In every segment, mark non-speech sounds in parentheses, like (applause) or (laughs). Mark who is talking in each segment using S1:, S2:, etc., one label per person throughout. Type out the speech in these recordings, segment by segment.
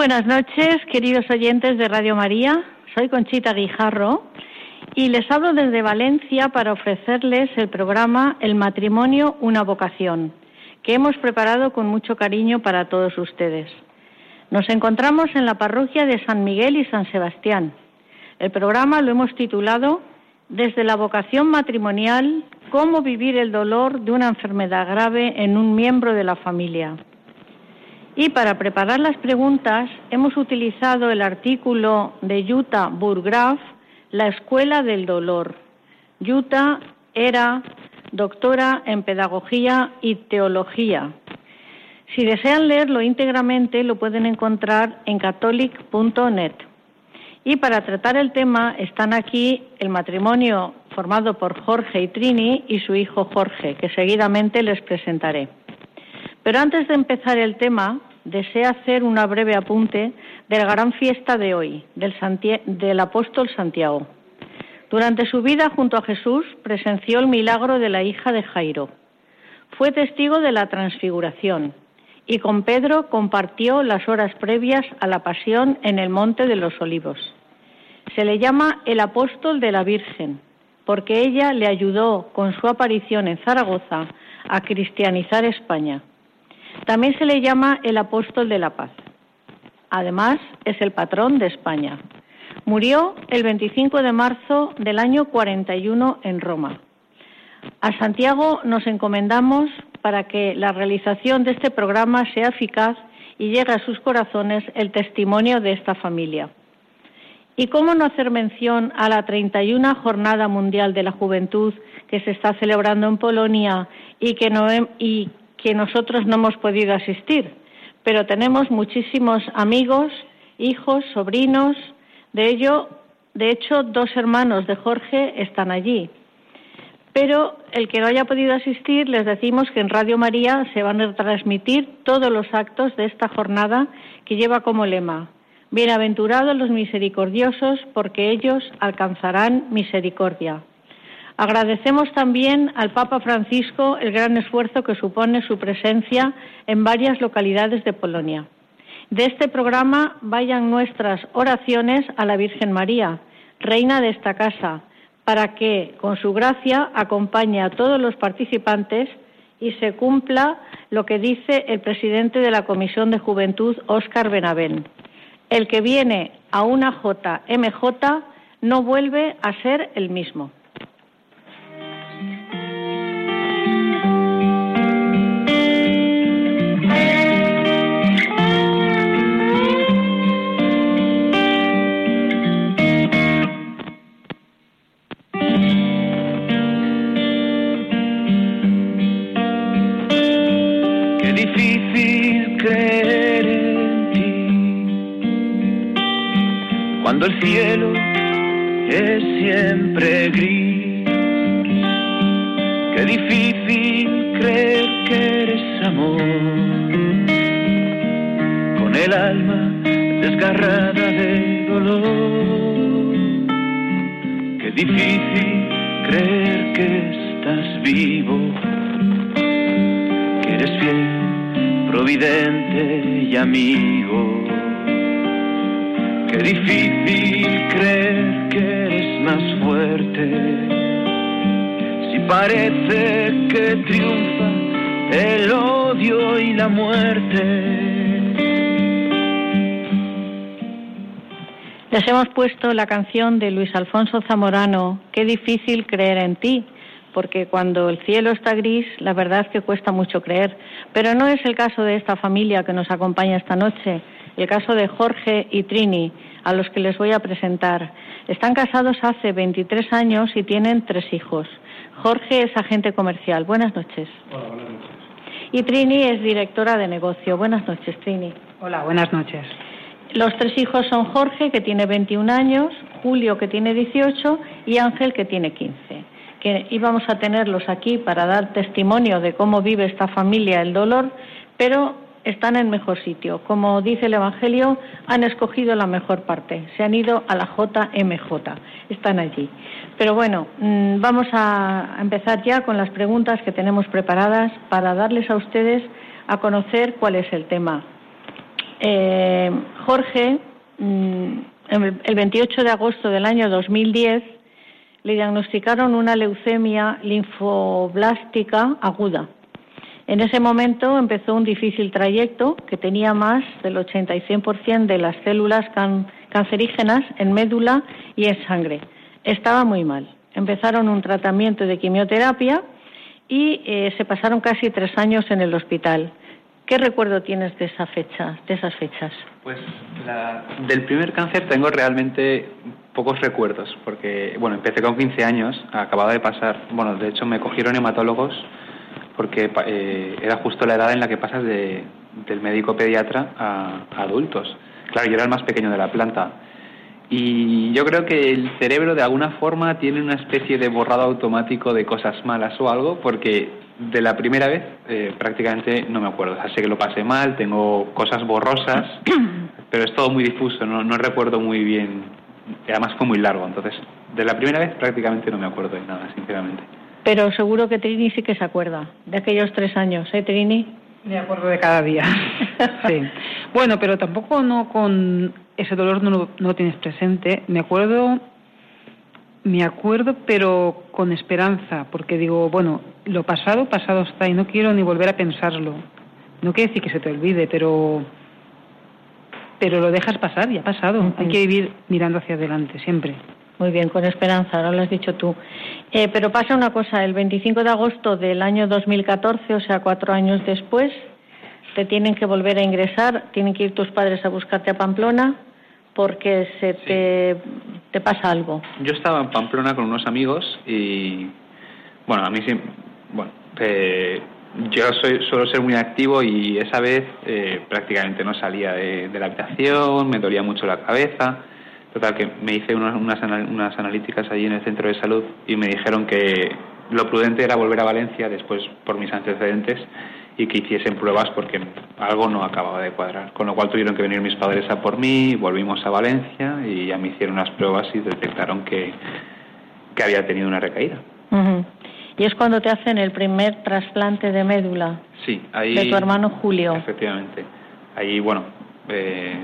S1: buenas noches, queridos oyentes de Radio María. Soy Conchita Guijarro y les hablo desde Valencia para ofrecerles el programa El matrimonio, una vocación, que hemos preparado con mucho cariño para todos ustedes. Nos encontramos en la parroquia de San Miguel y San Sebastián. El programa lo hemos titulado Desde la vocación matrimonial, cómo vivir el dolor de una enfermedad grave en un miembro de la familia. Y para preparar las preguntas hemos utilizado el artículo de Jutta Burgraf, La Escuela del Dolor. Jutta era doctora en Pedagogía y Teología. Si desean leerlo íntegramente lo pueden encontrar en catholic.net. Y para tratar el tema están aquí el matrimonio formado por Jorge y Trini y su hijo Jorge, que seguidamente les presentaré. Pero antes de empezar el tema, deseo hacer una breve apunte de la gran fiesta de hoy, del, del apóstol Santiago. Durante su vida junto a Jesús presenció el milagro de la hija de Jairo. Fue testigo de la transfiguración y con Pedro compartió las horas previas a la pasión en el Monte de los Olivos. Se le llama el apóstol de la Virgen porque ella le ayudó con su aparición en Zaragoza a cristianizar España. También se le llama el apóstol de la paz. Además, es el patrón de España. Murió el 25 de marzo del año 41 en Roma. A Santiago nos encomendamos para que la realización de este programa sea eficaz y llegue a sus corazones el testimonio de esta familia. ¿Y cómo no hacer mención a la 31 Jornada Mundial de la Juventud que se está celebrando en Polonia y que, no, y que nosotros no hemos podido asistir, pero tenemos muchísimos amigos, hijos, sobrinos, de ello, de hecho, dos hermanos de Jorge están allí. Pero el que no haya podido asistir, les decimos que en Radio María se van a transmitir todos los actos de esta jornada que lleva como lema Bienaventurados los misericordiosos, porque ellos alcanzarán misericordia. Agradecemos también al Papa Francisco el gran esfuerzo que supone su presencia en varias localidades de Polonia. De este programa vayan nuestras oraciones a la Virgen María, Reina de esta casa, para que, con su gracia, acompañe a todos los participantes y se cumpla lo que dice el presidente de la Comisión de Juventud, Óscar Benavén. El que viene a una JMJ no vuelve a ser el mismo.
S2: El cielo es siempre gris. Qué difícil creer que eres amor, con el alma desgarrada de dolor. Qué difícil creer que estás vivo, que eres fiel, providente y amigo Qué difícil creer que eres más fuerte. Si parece que triunfa el odio y la muerte.
S1: Les hemos puesto la canción de Luis Alfonso Zamorano, Qué difícil creer en ti, porque cuando el cielo está gris, la verdad es que cuesta mucho creer. Pero no es el caso de esta familia que nos acompaña esta noche, el caso de Jorge y Trini, a los que les voy a presentar. Están casados hace 23 años y tienen tres hijos. Jorge es agente comercial. Buenas noches.
S3: Hola, buenas noches.
S1: Y Trini es directora de negocio. Buenas noches, Trini.
S4: Hola, buenas noches.
S1: Los tres hijos son Jorge, que tiene 21 años, Julio, que tiene 18, y Ángel, que tiene 15. Que íbamos a tenerlos aquí para dar testimonio de cómo vive esta familia el dolor, pero están en mejor sitio. Como dice el Evangelio, han escogido la mejor parte. Se han ido a la JMJ. Están allí. Pero bueno, mm, vamos a empezar ya con las preguntas que tenemos preparadas para darles a ustedes a conocer cuál es el tema. Eh, Jorge, mm, el 28 de agosto del año 2010, le diagnosticaron una leucemia linfoblástica aguda en ese momento empezó un difícil trayecto que tenía más del 80 y 100% de las células cancerígenas en médula y en sangre. Estaba muy mal. Empezaron un tratamiento de quimioterapia y eh, se pasaron casi tres años en el hospital. ¿Qué recuerdo tienes de esa fecha, de esas fechas?
S3: Pues del primer cáncer tengo realmente pocos recuerdos, porque bueno, empecé con 15 años, acababa de pasar, bueno, de hecho me cogieron hematólogos porque eh, era justo la edad en la que pasas de, del médico pediatra a, adultos. Claro, yo era el más pequeño de la planta. Y yo creo que el cerebro de alguna forma tiene una especie de borrado automático de cosas malas o algo, porque de la primera vez eh, prácticamente no me acuerdo. O sé que lo pasé mal, tengo cosas borrosas, (clears throat) pero es todo muy difuso, no, no recuerdo muy bien. Además fue muy largo, entonces de la primera vez prácticamente no me acuerdo de nada, sinceramente.
S1: Pero seguro que Trini sí que se acuerda de aquellos tres años, ¿eh, Trini?
S4: Me acuerdo de cada día. (laughs) sí. Bueno, pero tampoco no con ese dolor no lo tienes presente. Me acuerdo, me acuerdo, pero con esperanza, porque digo, bueno, lo pasado, pasado está y no quiero ni volver a pensarlo. No quiere decir que se te olvide, pero pero lo dejas pasar, ya ha pasado. Hay que vivir mirando hacia adelante siempre.
S1: Muy bien, con esperanza, ahora lo has dicho tú. Eh, pero pasa una cosa, el 25 de agosto del año 2014, o sea, cuatro años después, te tienen que volver a ingresar, tienen que ir tus padres a buscarte a Pamplona porque se te, te pasa algo.
S3: Yo estaba en Pamplona con unos amigos y, bueno, a mí sí, bueno, eh, yo soy, suelo ser muy activo y esa vez eh, prácticamente no salía de la habitación, me dolía mucho la cabeza Total, que me hice unas, unas, analíticas allí en el centro de salud y me dijeron que lo prudente era volver a Valencia después por mis antecedentes y que hiciesen pruebas porque algo no acababa de cuadrar. Con lo cual tuvieron que venir mis padres a por mí, volvimos a Valencia y ya me hicieron unas pruebas y detectaron que, que había tenido una recaída.
S1: Y es cuando te hacen el primer trasplante de médula.
S3: Sí, ahí.
S1: De tu hermano Julio.
S3: Efectivamente. Ahí, bueno, eh,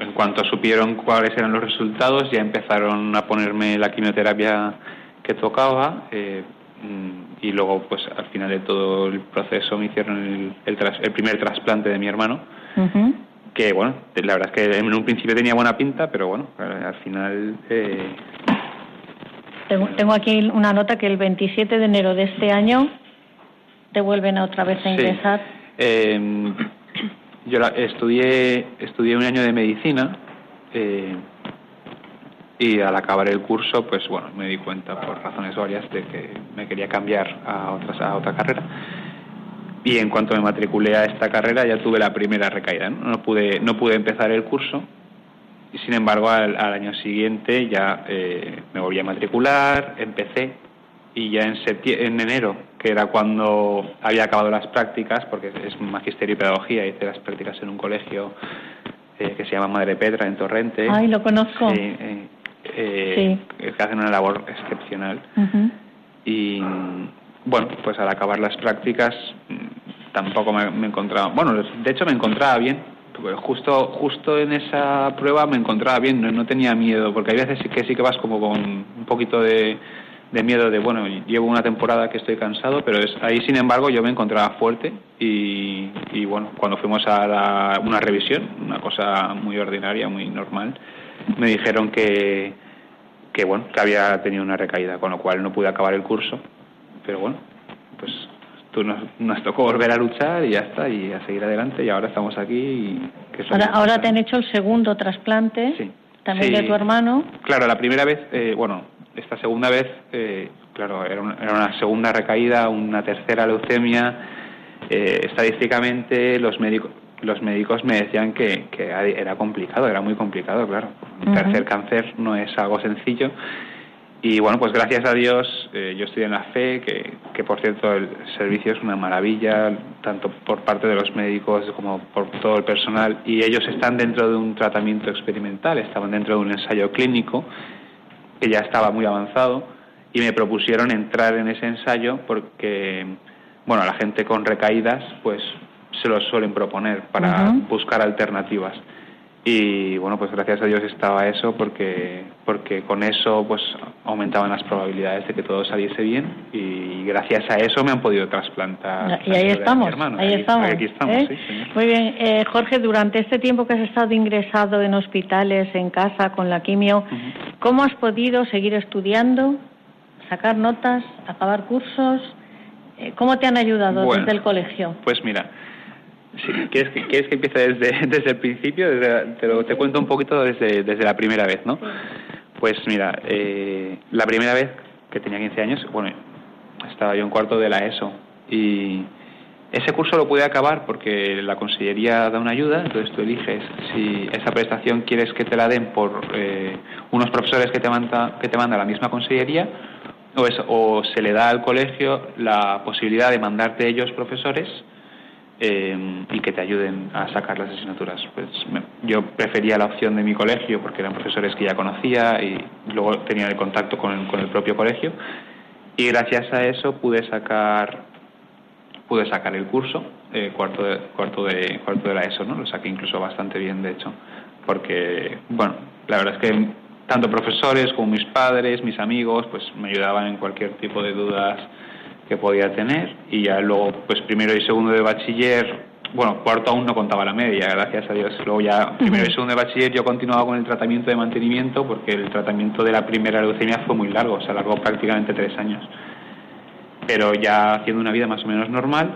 S3: en cuanto supieron cuáles eran los resultados, ya empezaron a ponerme la quimioterapia que tocaba eh, mm, y luego, pues al final de todo el proceso, me hicieron el, el, primer trasplante de mi hermano. Que bueno, la verdad es que en un principio tenía buena pinta, pero bueno, al final. Eh,
S1: tengo, aquí una nota que el 27 de enero de este año te vuelven otra vez a ingresar.
S3: Eh, yo estudié, estudié un año de medicina eh, y al acabar el curso, pues bueno, me di cuenta por razones varias de que me quería cambiar a, otras, a otra carrera. Y en cuanto me matriculé a esta carrera ya tuve la primera recaída. No, pude, no pude empezar el curso y sin embargo al, año siguiente ya eh, me volví a matricular, empecé y ya en, en enero, que era cuando había acabado las prácticas, porque es magisterio y pedagogía, hice las prácticas en un colegio eh, que se llama Madre Petra en Torrente.
S1: Ay, lo conozco.
S3: Sí, eh, eh que hacen una labor excepcional. Y bueno, pues al acabar las prácticas mm, tampoco me, encontraba, bueno, de hecho me encontraba bien, justo justo en esa prueba me encontraba bien, no, no tenía miedo, porque hay veces que sí que vas como con un poquito de de miedo de, bueno, llevo una temporada que estoy cansado, pero es, ahí, sin embargo, yo me encontraba fuerte y, y bueno, cuando fuimos a una revisión, una cosa muy ordinaria, muy normal, me dijeron que, que bueno, que había tenido una recaída, con lo cual no pude acabar el curso. Pero bueno, pues tú nos, nos tocó volver a luchar y ya está, y a seguir adelante, y ahora estamos aquí. Y
S1: que ahora, ahora te han hecho el segundo trasplante, también de tu hermano.
S3: Claro, la primera vez, eh, bueno, esta segunda vez, eh, claro, era una, era una, segunda recaída, una tercera leucemia. Eh, estadísticamente, los médicos, los médicos me decían que, que era complicado, era muy complicado, claro. Un tercer cáncer no es algo sencillo. Y bueno, pues gracias a Dios eh, yo estoy en la fe, que, que por cierto el servicio es una maravilla, tanto por parte de los médicos como por todo el personal, y ellos están dentro de un tratamiento experimental, estaban dentro de un ensayo clínico que ya estaba muy avanzado, y me propusieron entrar en ese ensayo porque, bueno, la gente con recaídas, pues se lo suelen proponer para buscar alternativas. Y bueno, pues gracias a Dios estaba eso porque, porque con eso pues aumentaban las probabilidades de que todo saliese bien y gracias a eso me han podido trasplantar.
S1: Y ahí estamos, ahí, estamos. ¿eh? Muy bien, eh, Jorge, durante este tiempo que has estado ingresado en hospitales, en casa, con la quimio, ¿cómo has podido seguir estudiando, sacar notas, acabar cursos? Eh, ¿Cómo te han ayudado desde el colegio?
S3: Pues mira, ¿quieres, que, ¿Quieres que empiece desde, (laughs) desde el principio? te, lo, te cuento un poquito desde, desde la primera vez, ¿no? Pues mira, eh, la primera vez que tenía 15 años, bueno, estaba yo en cuarto de la ESO y ese curso lo pude acabar porque la consellería da una ayuda, entonces tú eliges si esa prestación quieres que te la den por eh, unos profesores que te, manda, que te manda la misma consellería o, o se le da al colegio la posibilidad de mandarte ellos profesores eh, y que te ayuden a sacar las asignaturas. Pues yo prefería la opción de mi colegio porque eran profesores que ya conocía y luego tenía el contacto con el, con el propio colegio y gracias a eso pude sacar pude sacar el curso eh, cuarto de cuarto de cuarto de la ESO, ¿no? Lo saqué incluso bastante bien de hecho porque bueno la verdad es que tanto profesores como mis padres, mis amigos, pues me ayudaban en cualquier tipo de dudas que podía tener y ya luego pues primero y segundo de bachiller bueno cuarto aún no contaba la media gracias a Dios. Luego ya primero y segundo de bachiller yo continuaba con el tratamiento de mantenimiento porque el tratamiento de la primera leucemia fue muy largo se alargó prácticamente tres años. Pero ya haciendo una vida más o menos normal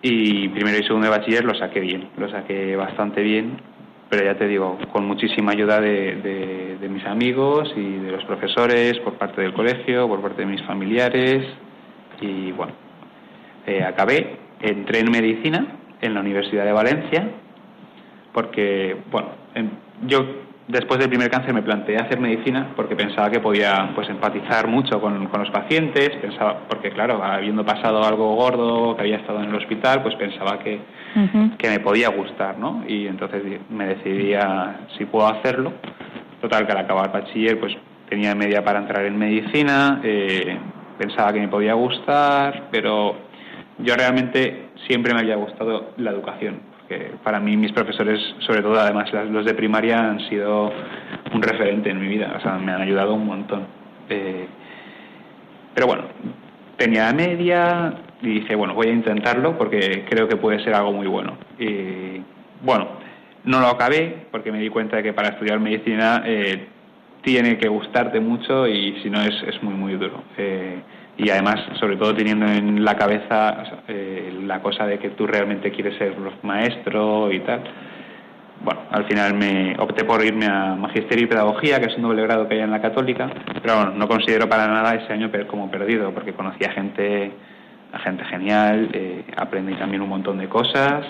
S3: y primero y segundo de bachiller lo saqué bien lo saqué bastante bien pero ya te digo, con muchísima ayuda de, de mis amigos y de los profesores, por parte del colegio, por parte de mis familiares, y bueno, eh, acabé, entré en medicina en la Universidad de Valencia, porque, bueno, yo después del primer cáncer me planteé hacer medicina porque pensaba que podía pues empatizar mucho con, con, los pacientes, pensaba, porque claro, habiendo pasado algo gordo, que había estado en el hospital, pues pensaba que, que me podía gustar, ¿no? Y entonces me decidí a si puedo hacerlo. Total, que al acabar bachiller, pues tenía media para entrar en medicina, eh, pensaba que me podía gustar, pero yo realmente siempre me había gustado la educación, porque para mí mis profesores, sobre todo además los de primaria, han sido un referente en mi vida, o sea, me han ayudado un montón. Eh, pero bueno, tenía media y dije, bueno, voy a intentarlo porque creo que puede ser algo muy bueno. Y bueno, no lo acabé porque me di cuenta de que para estudiar medicina eh, tiene que gustarte mucho y si no es, es muy, muy duro. Eh, y además, sobre todo teniendo en la cabeza eh, la cosa de que tú realmente quieres ser maestro y tal. Bueno, al final me opté por irme a Magisterio y Pedagogía, que es un doble grado que hay en la Católica, pero bueno, no considero para nada ese año como perdido, porque conocí a gente, a gente genial, eh, aprendí también un montón de cosas,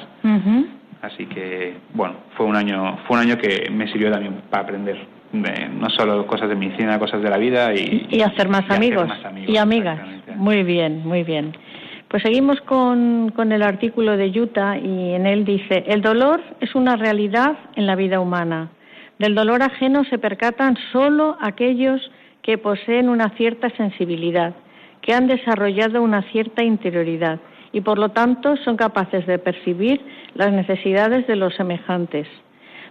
S3: así que bueno, fue un año, fue un año que me sirvió también para aprender no solo cosas de medicina, cosas de la vida y,
S1: y hacer más, amigos, y amigas. Muy bien, muy bien. Pues seguimos con, con el artículo de Utah y en él dice, el dolor es una realidad en la vida humana. Del dolor ajeno se percatan solo aquellos que poseen una cierta sensibilidad, que han desarrollado una cierta interioridad y por lo tanto son capaces de percibir las necesidades de los semejantes.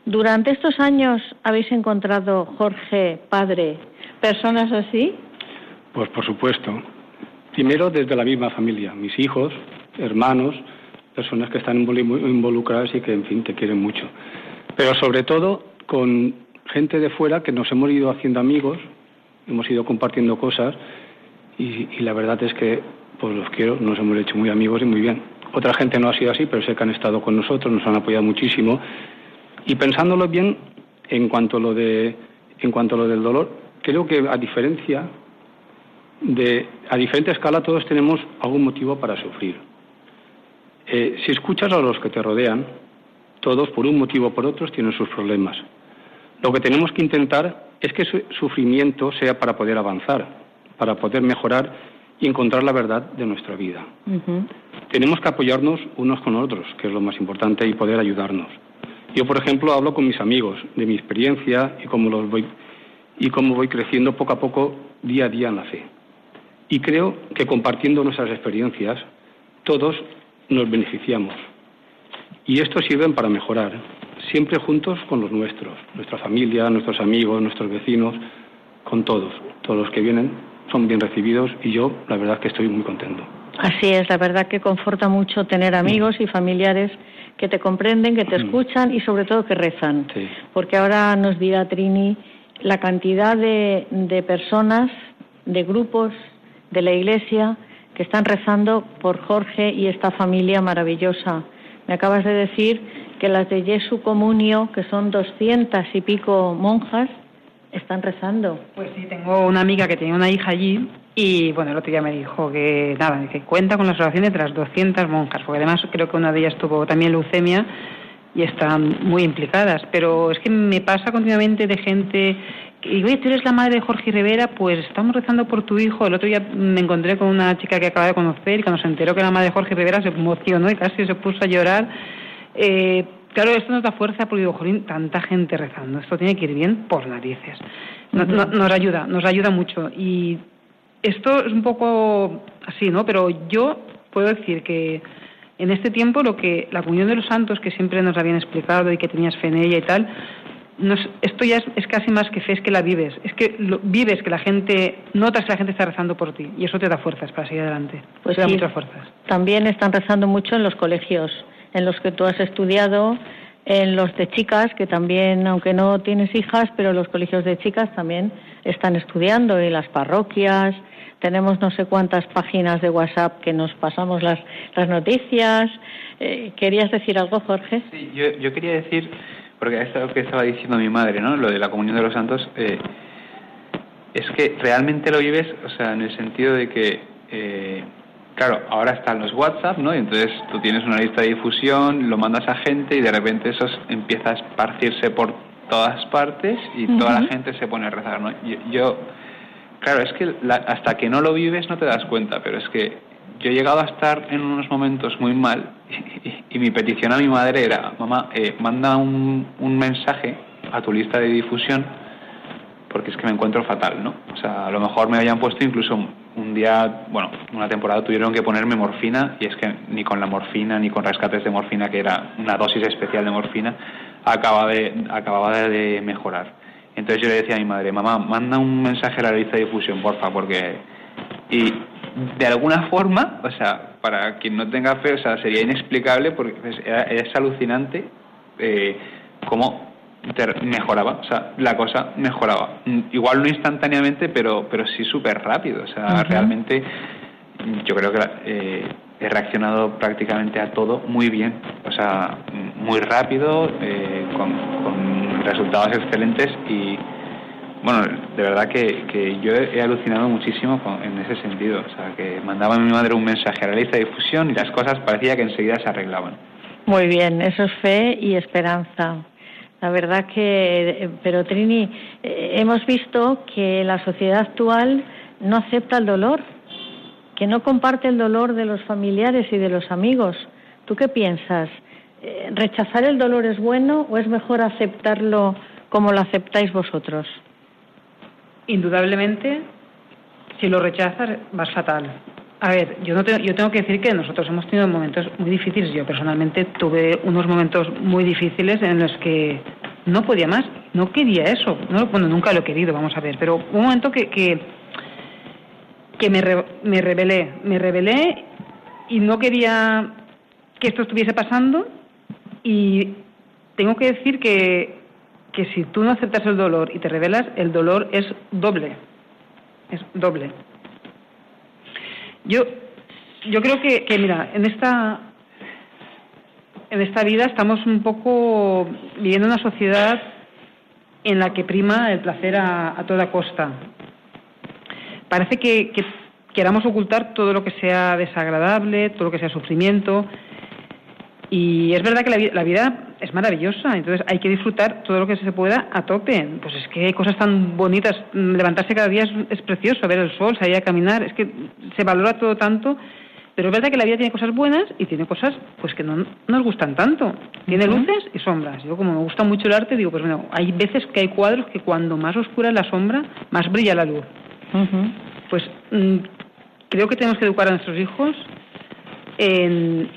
S1: Durante estos años habéis encontrado, Jorge, padre, personas así?
S5: Pues por supuesto. Primero desde la misma familia, mis hijos, hermanos, personas que están involucradas y que, en fin, te quieren mucho. Pero sobre todo con gente de fuera que nos hemos ido haciendo amigos, hemos ido compartiendo cosas y, la verdad es que pues los quiero, nos hemos hecho muy amigos y muy bien. Otra gente no ha sido así, pero sé que han estado con nosotros, nos han apoyado muchísimo. Y pensándolo bien, en cuanto a lo de, en cuanto a lo del dolor, creo que a diferencia de, a diferente escala todos tenemos algún motivo para sufrir. Eh, si escuchas a los que te rodean, todos por un motivo o por otro tienen sus problemas. Lo que tenemos que intentar es que su sufrimiento sea para poder avanzar, para poder mejorar y encontrar la verdad de nuestra vida. Tenemos que apoyarnos unos con otros, que es lo más importante, y poder ayudarnos. Yo, por ejemplo, hablo con mis amigos de mi experiencia y cómo los voy y cómo voy creciendo poco a poco, día a día en la fe. Y creo que compartiendo nuestras experiencias, todos nos beneficiamos. Y esto sirve para mejorar, siempre juntos con los nuestros, nuestra familia, nuestros amigos, nuestros vecinos, con todos. Todos los que vienen son bien recibidos y yo, la verdad, que estoy muy contento.
S1: Así es, la verdad que conforta mucho tener amigos y familiares que te comprenden, que te mm. escuchan y sobre todo que rezan. Porque ahora nos dirá Trini la cantidad de, de personas, de grupos de la Iglesia que están rezando por Jorge y esta familia maravillosa. Me acabas de decir que las de Jesu Comunio, que son doscientas y pico monjas, están rezando.
S4: Pues sí, tengo una amiga que tenía una hija allí y bueno, el otro día me dijo que nada, que cuenta con las oraciones de las 200 monjas, porque además creo que una de ellas tuvo también leucemia y están muy implicadas. Pero es que me pasa continuamente de gente y oye, tú eres la madre de Jorge Rivera, pues estamos rezando por tu hijo. El otro día me encontré con una chica que acaba de conocer y cuando se enteró que era la madre de Jorge Rivera se emocionó y casi se puso a llorar. Eh, claro, esto nos da fuerza porque digo, Jorín, tanta gente rezando, esto tiene que ir bien por narices. nos ayuda, nos ayuda mucho. Y esto es un poco así, ¿no? Pero yo puedo decir que en este tiempo lo que la comunión de los santos, que siempre nos habían explicado y que tenías fe en ella y tal, esto ya es, casi más que fe, es que la vives. Es que lo, vives que la gente, notas que la gente está rezando por ti y eso te da fuerzas para seguir adelante.
S1: Pues te da muchas fuerzas. También están rezando mucho en los colegios en los que tú has estudiado, en los de chicas, que también, aunque no tienes hijas, pero los colegios de chicas también están estudiando, y las parroquias. Tenemos no sé cuántas páginas de WhatsApp que nos pasamos las, las noticias. Eh, ¿Querías decir algo, Jorge?
S3: Sí, yo, yo quería decir porque es lo que estaba diciendo mi madre, ¿no? Lo de la comunión de los santos, eh, es que realmente lo vives, o sea, en el sentido de que, eh, claro, ahora están los WhatsApp, ¿no? Y entonces tú tienes una lista de difusión, lo mandas a gente y de repente eso empieza a esparcirse por todas partes y toda la gente se pone a rezar, ¿no? Yo, claro, es que hasta que no lo vives no te das cuenta, pero es que yo he llegado a estar en unos momentos muy mal (laughs) y, mi petición a mi madre era, mamá, eh, manda un, un, mensaje a tu lista de difusión porque es que me encuentro fatal, ¿no? O sea, a lo mejor me habían puesto incluso un día, bueno, una temporada tuvieron que ponerme morfina y es que ni con la morfina ni con rescates de morfina, que era una dosis especial de morfina, acababa de, acababa de mejorar. Entonces yo le decía a mi madre, mamá, manda un mensaje a la lista de difusión, porfa, porque... Y, de alguna forma, o sea, para quien no tenga fe, o sea, sería inexplicable porque es, alucinante eh, cómo mejoraba, o sea, la cosa mejoraba. Igual no instantáneamente, pero, pero sí súper rápido, o sea, realmente yo creo que eh, he reaccionado prácticamente a todo muy bien, o sea, muy rápido, eh, con, con resultados excelentes y bueno, de verdad que, yo he, alucinado muchísimo en ese sentido. O sea, que mandaba a mi madre un mensaje a la lista de difusión y las cosas parecía que enseguida se arreglaban.
S1: Muy bien, eso es fe y esperanza. La verdad que, pero Trini, eh, hemos visto que la sociedad actual no acepta el dolor, que no comparte el dolor de los familiares y de los amigos. ¿Tú qué piensas? Eh, ¿Rechazar el dolor es bueno o es mejor aceptarlo como lo aceptáis vosotros?
S4: Indudablemente, si lo rechazas, vas fatal. A ver, yo, no yo tengo que decir que nosotros hemos tenido momentos muy difíciles. Yo personalmente tuve unos momentos muy difíciles en los que no podía más, no quería eso. No, bueno, nunca lo he querido, vamos a ver. Pero un momento que, que, que me, me rebelé, me rebelé y no quería que esto estuviese pasando. Y tengo que decir que que si tú no aceptas el dolor y te revelas, el dolor es doble. Es doble. Yo, yo creo que, que mira, en esta, en esta vida estamos un poco viviendo una sociedad en la que prima el placer a, toda costa. Parece que, queramos ocultar todo lo que sea desagradable, todo lo que sea sufrimiento. Y es verdad que la, vida es maravillosa, entonces hay que disfrutar todo lo que se pueda a tope. Pues es que hay cosas tan bonitas, levantarse cada día es, es precioso, ver el sol, salir a caminar, es que se valora todo tanto pero es verdad que la vida tiene cosas buenas y tiene cosas pues que no nos gustan tanto. Tiene luces y sombras. Yo como me gusta mucho el arte, digo, pues bueno, hay veces que hay cuadros que cuando más oscura es la sombra, más brilla la luz. Pues mm, creo que tenemos que educar a nuestros hijos en,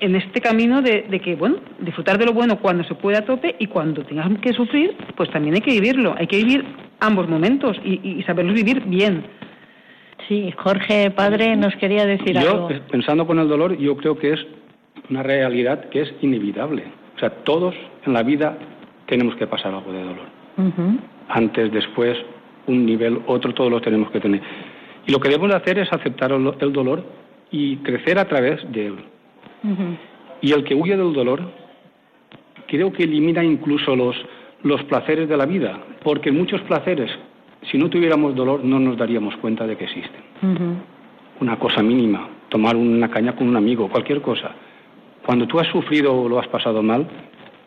S4: en este camino de, que, bueno, disfrutar de lo bueno cuando se puede a tope y cuando tengas que sufrir, pues también hay que vivirlo. Hay que vivir ambos momentos y, y saberlos vivir bien
S1: Sí, Jorge, padre, nos quería decir
S5: algo. Yo, pensando con el dolor, yo creo que es una realidad que es inevitable. O sea, todos en la vida tenemos que pasar algo de dolor. Antes, después, un nivel, otro, todos lo tenemos que tener. Y lo que debemos hacer es aceptar el dolor y crecer a través de él. Y el que huye del dolor, creo que elimina incluso los, los placeres de la vida, porque muchos placeres si no tuviéramos dolor no nos daríamos cuenta de que existen. Una cosa mínima, tomar una caña con un amigo, cualquier cosa. Cuando tú has sufrido o lo has pasado mal,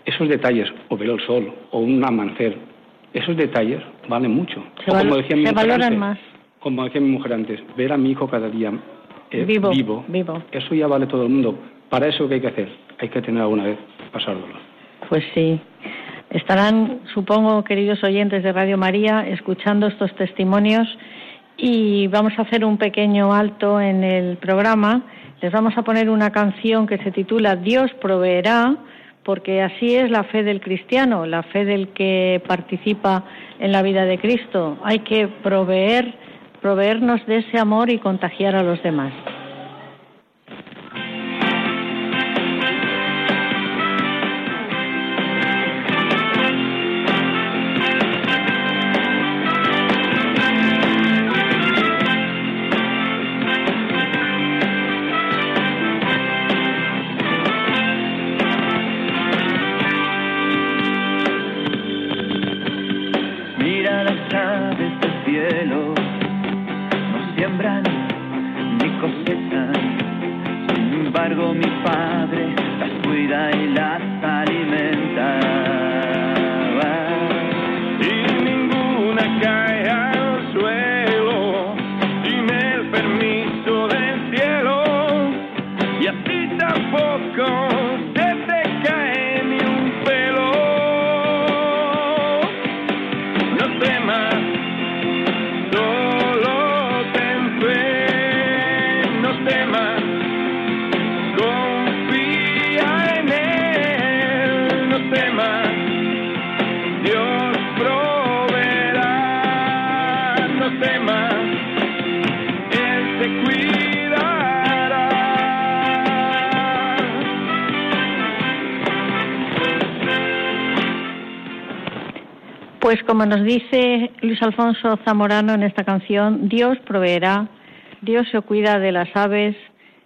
S5: esos detalles, o ver el sol, o un amanecer, esos detalles valen mucho.
S1: Se, como decía mi valoran más.
S5: Como decía mi mujer antes, ver a mi hijo cada día eh, vivo, vivo, eso ya vale todo el mundo. Para eso, ¿qué hay que hacer? Hay que tener alguna vez pasar dolor.
S1: Pues sí. Estarán, supongo, queridos oyentes de Radio María, escuchando estos testimonios y vamos a hacer un pequeño alto en el programa. Les vamos a poner una canción que se titula Dios proveerá, porque así es la fe del cristiano, la fe del que participa en la vida de Cristo. Hay que proveer, proveernos de ese amor y contagiar a los demás. Pues como nos dice Luis Alfonso Zamorano en esta canción, Dios proveerá, Dios se cuida de las aves,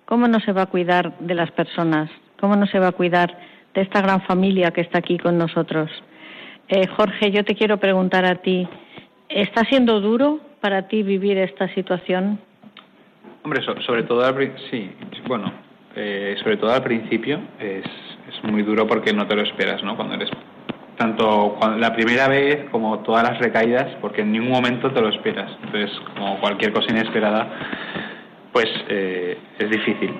S1: ¿cómo no se va a cuidar de las personas? ¿Cómo no se va a cuidar de esta gran familia que está aquí con nosotros? Eh, Jorge, yo te quiero preguntar a ti, ¿está siendo duro para ti vivir esta situación?
S3: Hombre, sobre todo al, sí, bueno, eh, sobre todo al principio es, es muy duro porque no te lo esperas, ¿no? Cuando eres tanto la primera vez como todas las recaídas, porque en ningún momento te lo esperas. Entonces, como cualquier cosa inesperada, pues eh, es difícil.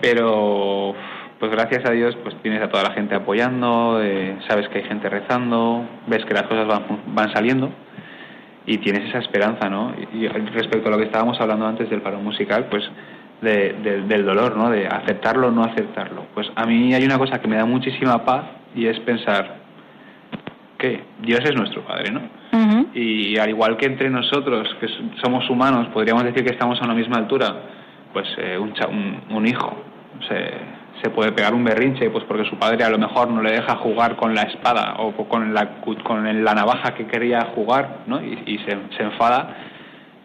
S3: Pero, pues gracias a Dios, pues tienes a toda la gente apoyando, eh, sabes que hay gente rezando, ves que las cosas van, van saliendo y tienes esa esperanza, ¿no? Y, respecto a lo que estábamos hablando antes del paro musical, pues del dolor, ¿no? De aceptarlo o no aceptarlo. Pues a mí hay una cosa que me da muchísima paz y es pensar, que Dios es nuestro Padre, ¿no? Y al igual que entre nosotros, que somos humanos, podríamos decir que estamos a la misma altura, pues eh, un, un, hijo se, se puede pegar un berrinche pues porque su padre a lo mejor no le deja jugar con la espada o con la, con la navaja que quería jugar ¿no? y, se, se, enfada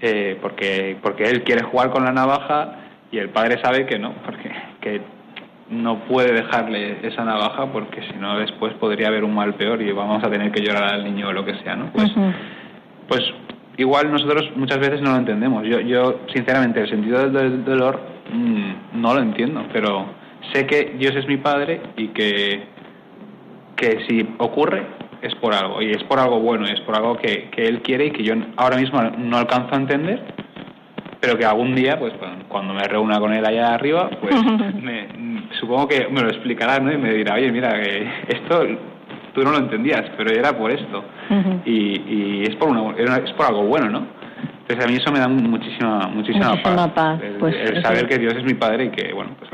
S3: eh, porque, porque él quiere jugar con la navaja y el padre sabe que no, porque que no puede dejarle esa navaja porque si no después podría haber un mal peor y vamos a tener que llorar al niño o lo que sea, ¿no? Pues, pues igual nosotros muchas veces no lo entendemos. Yo, yo sinceramente, el sentido del dolor mm, no lo entiendo, pero sé que Dios es mi Padre y que, que si ocurre es por algo, y es por algo bueno, es por algo que, que Él quiere y que yo ahora mismo no alcanzo a entender, pero que algún día, pues cuando me reúna con Él allá arriba, pues (laughs) me, supongo que me lo explicará ¿no? y me dirá, oye, mira, que esto tú no lo entendías, pero era por esto. y, y, es, por una, es por algo bueno, ¿no? Entonces a mí eso me da muchísima, muchísima, paz. El, pues, saber que Dios es mi Padre y que, bueno, pues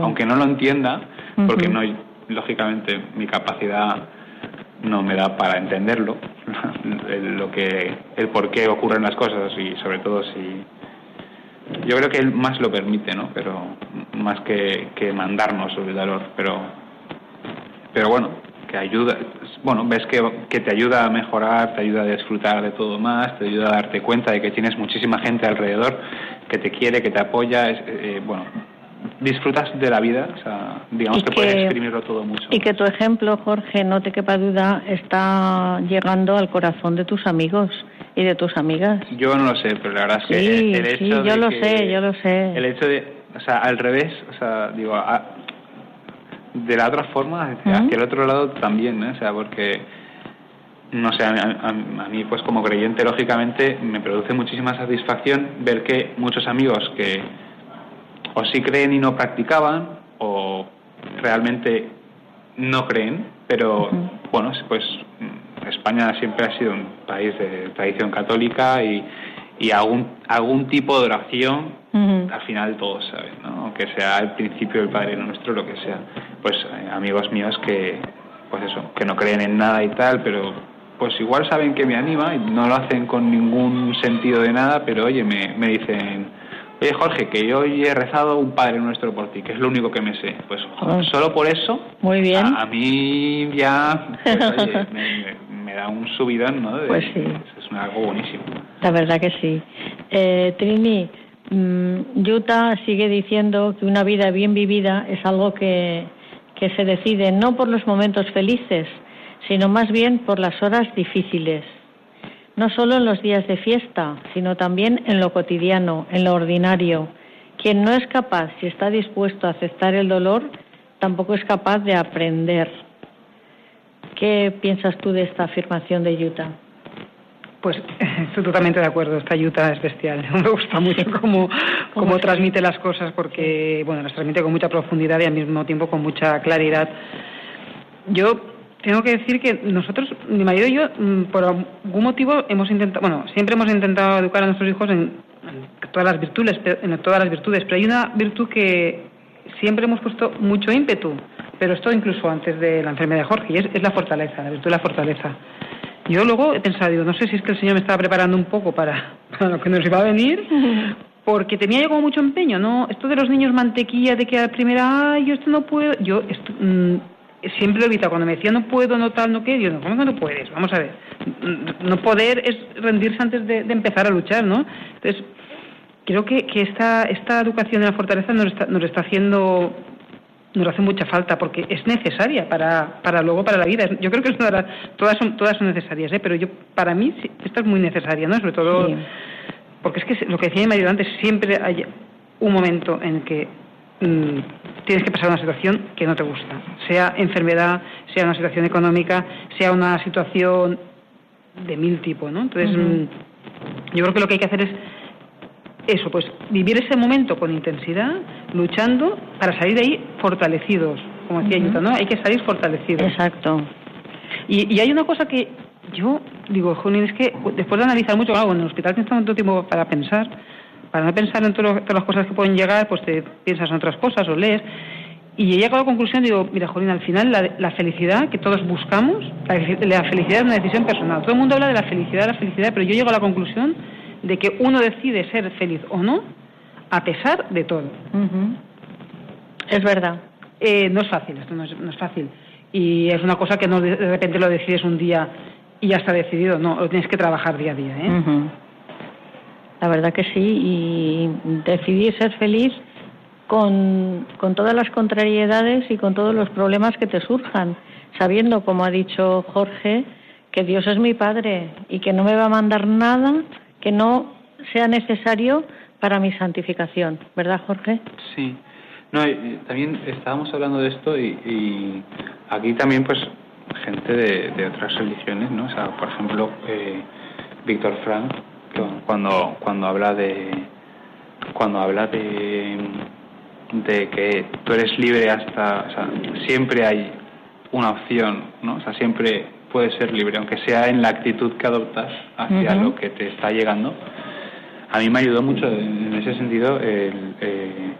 S3: aunque no lo entienda, porque no, lógicamente mi capacidad no me da para entenderlo, (laughs) el, lo que, el por qué ocurren las cosas y sobre todo si yo creo que él más lo permite, ¿no? Pero más que, que mandarnos el dolor, pero pero bueno, que ayuda, bueno, ves que, que te ayuda a mejorar, te ayuda a disfrutar de todo más, te ayuda a darte cuenta de que tienes muchísima gente alrededor que te quiere, que te apoya, es, eh, bueno, disfrutas de la vida, o sea, digamos que, puedes exprimirlo todo mucho.
S1: Y que tu ejemplo, Jorge, no te quepa duda, está llegando al corazón de tus amigos y de tus amigas.
S3: Yo no lo sé, pero la verdad es que el hecho
S1: sí, yo lo sé, yo lo sé.
S3: El hecho de, o sea, al revés, o sea, digo, de la otra forma, hacia el otro lado también, ¿no? O sea, porque, no sé, a, mí pues como creyente, lógicamente, me produce muchísima satisfacción ver que muchos amigos que o sí creen y no practicaban, o realmente no creen, pero bueno, pues España siempre ha sido un país de tradición católica y, y algún, algún tipo de oración al final todos saben, ¿no? aunque sea el principio del Padre Nuestro, lo que sea. Pues eh, amigos míos que, pues eso, que no creen en nada y tal, pero pues igual saben que me anima y no lo hacen con ningún sentido de nada, pero oye, me, me dicen, oye Jorge, que yo hoy he rezado un Padre Nuestro por ti, que es lo único que me sé. Pues solo por eso,
S1: Muy bien.
S3: A, mí ya pues, oye, (laughs) me, da un subidón, ¿no?
S1: pues sí.
S3: Es algo buenísimo.
S1: La verdad que sí. Eh, Trini, Mm, Yuta sigue diciendo que una vida bien vivida es algo que, que se decide no por los momentos felices, sino más bien por las horas difíciles. No solo en los días de fiesta, sino también en lo cotidiano, en lo ordinario. Quien no es capaz, si está dispuesto a aceptar el dolor, tampoco es capaz de aprender. ¿Qué piensas tú de esta afirmación de Yuta?
S4: Pues (laughs) estoy totalmente de acuerdo, esta ayuda es bestial. (laughs) Me gusta mucho cómo, (laughs) cómo transmite las cosas porque, bueno, las transmite con mucha profundidad y al mismo tiempo con mucha claridad. Yo tengo que decir que nosotros, mi marido y yo, mm, por algún motivo hemos intentado, bueno, siempre hemos intentado educar a nuestros hijos en, todas las virtudes, en todas las virtudes, pero hay una virtud que siempre hemos puesto mucho ímpetu, pero esto incluso antes de la enfermedad de Jorge, y es, la fortaleza, la virtud de la fortaleza. Yo luego he pensado, digo, no sé si es que el Señor me estaba preparando un poco para, (laughs) lo que nos iba a venir, porque tenía yo como mucho empeño, ¿no? Esto de los niños mantequilla, de que a la primera, ay, yo esto no puedo, yo mm, siempre lo he evitado. Cuando me decía no puedo, no tal, no qué, yo no, ¿cómo que no puedes? Vamos a ver. Mm, no poder es rendirse antes de, empezar a luchar, ¿no? Entonces, creo que, que esta, esta educación de la fortaleza nos está, nos está haciendo nos hace mucha falta porque es necesaria para, para luego para la vida. Yo creo que es todas son todas son necesarias, ¿eh? pero yo para mí esta es muy necesaria, ¿no? Sobre todo porque es que lo que decía mi marido antes siempre hay un momento en que mm, tienes que pasar una situación que no te gusta, sea enfermedad, sea una situación económica, sea una situación de mil tipos, ¿no? Entonces mm, yo creo que lo que hay que hacer es eso, pues vivir ese momento con intensidad, luchando para salir de ahí fortalecidos, como decía uh ¿no? Hay que salir fortalecidos.
S1: Exacto.
S4: Y, hay una cosa que yo digo, Junín, es que después de analizar mucho, claro, en el hospital tienes tanto tiempo para pensar, para no pensar en todas las cosas que pueden llegar, pues te piensas en otras cosas o lees. Y he llegado a la conclusión, digo, mira, Jolín, al final la, felicidad que todos buscamos, la, la, felicidad es una decisión personal. Todo el mundo habla de la felicidad, la felicidad, pero yo llego a la conclusión de que uno decide ser feliz o no a pesar de todo.
S1: Es verdad.
S4: Eh, no es fácil, esto no es, no es fácil. Y es una cosa que no de repente lo decides un día y ya está decidido, no, lo tienes que trabajar día a día. ¿eh?
S1: La verdad que sí, y decidir ser feliz con, con todas las contrariedades y con todos los problemas que te surjan, sabiendo, como ha dicho Jorge, que Dios es mi Padre y que no me va a mandar nada que no sea necesario para mi santificación, ¿verdad, Jorge?
S3: Sí. No, también estábamos hablando de esto y, aquí también, pues, gente de, otras religiones, ¿no? O sea, por ejemplo, eh, Víctor Frank, cuando cuando habla de cuando habla de de que tú eres libre hasta, o sea, siempre hay una opción, ¿no? O sea, siempre puedes ser libre, aunque sea en la actitud que adoptas hacia lo que te está llegando. A mí me ayudó mucho en ese sentido el, eh,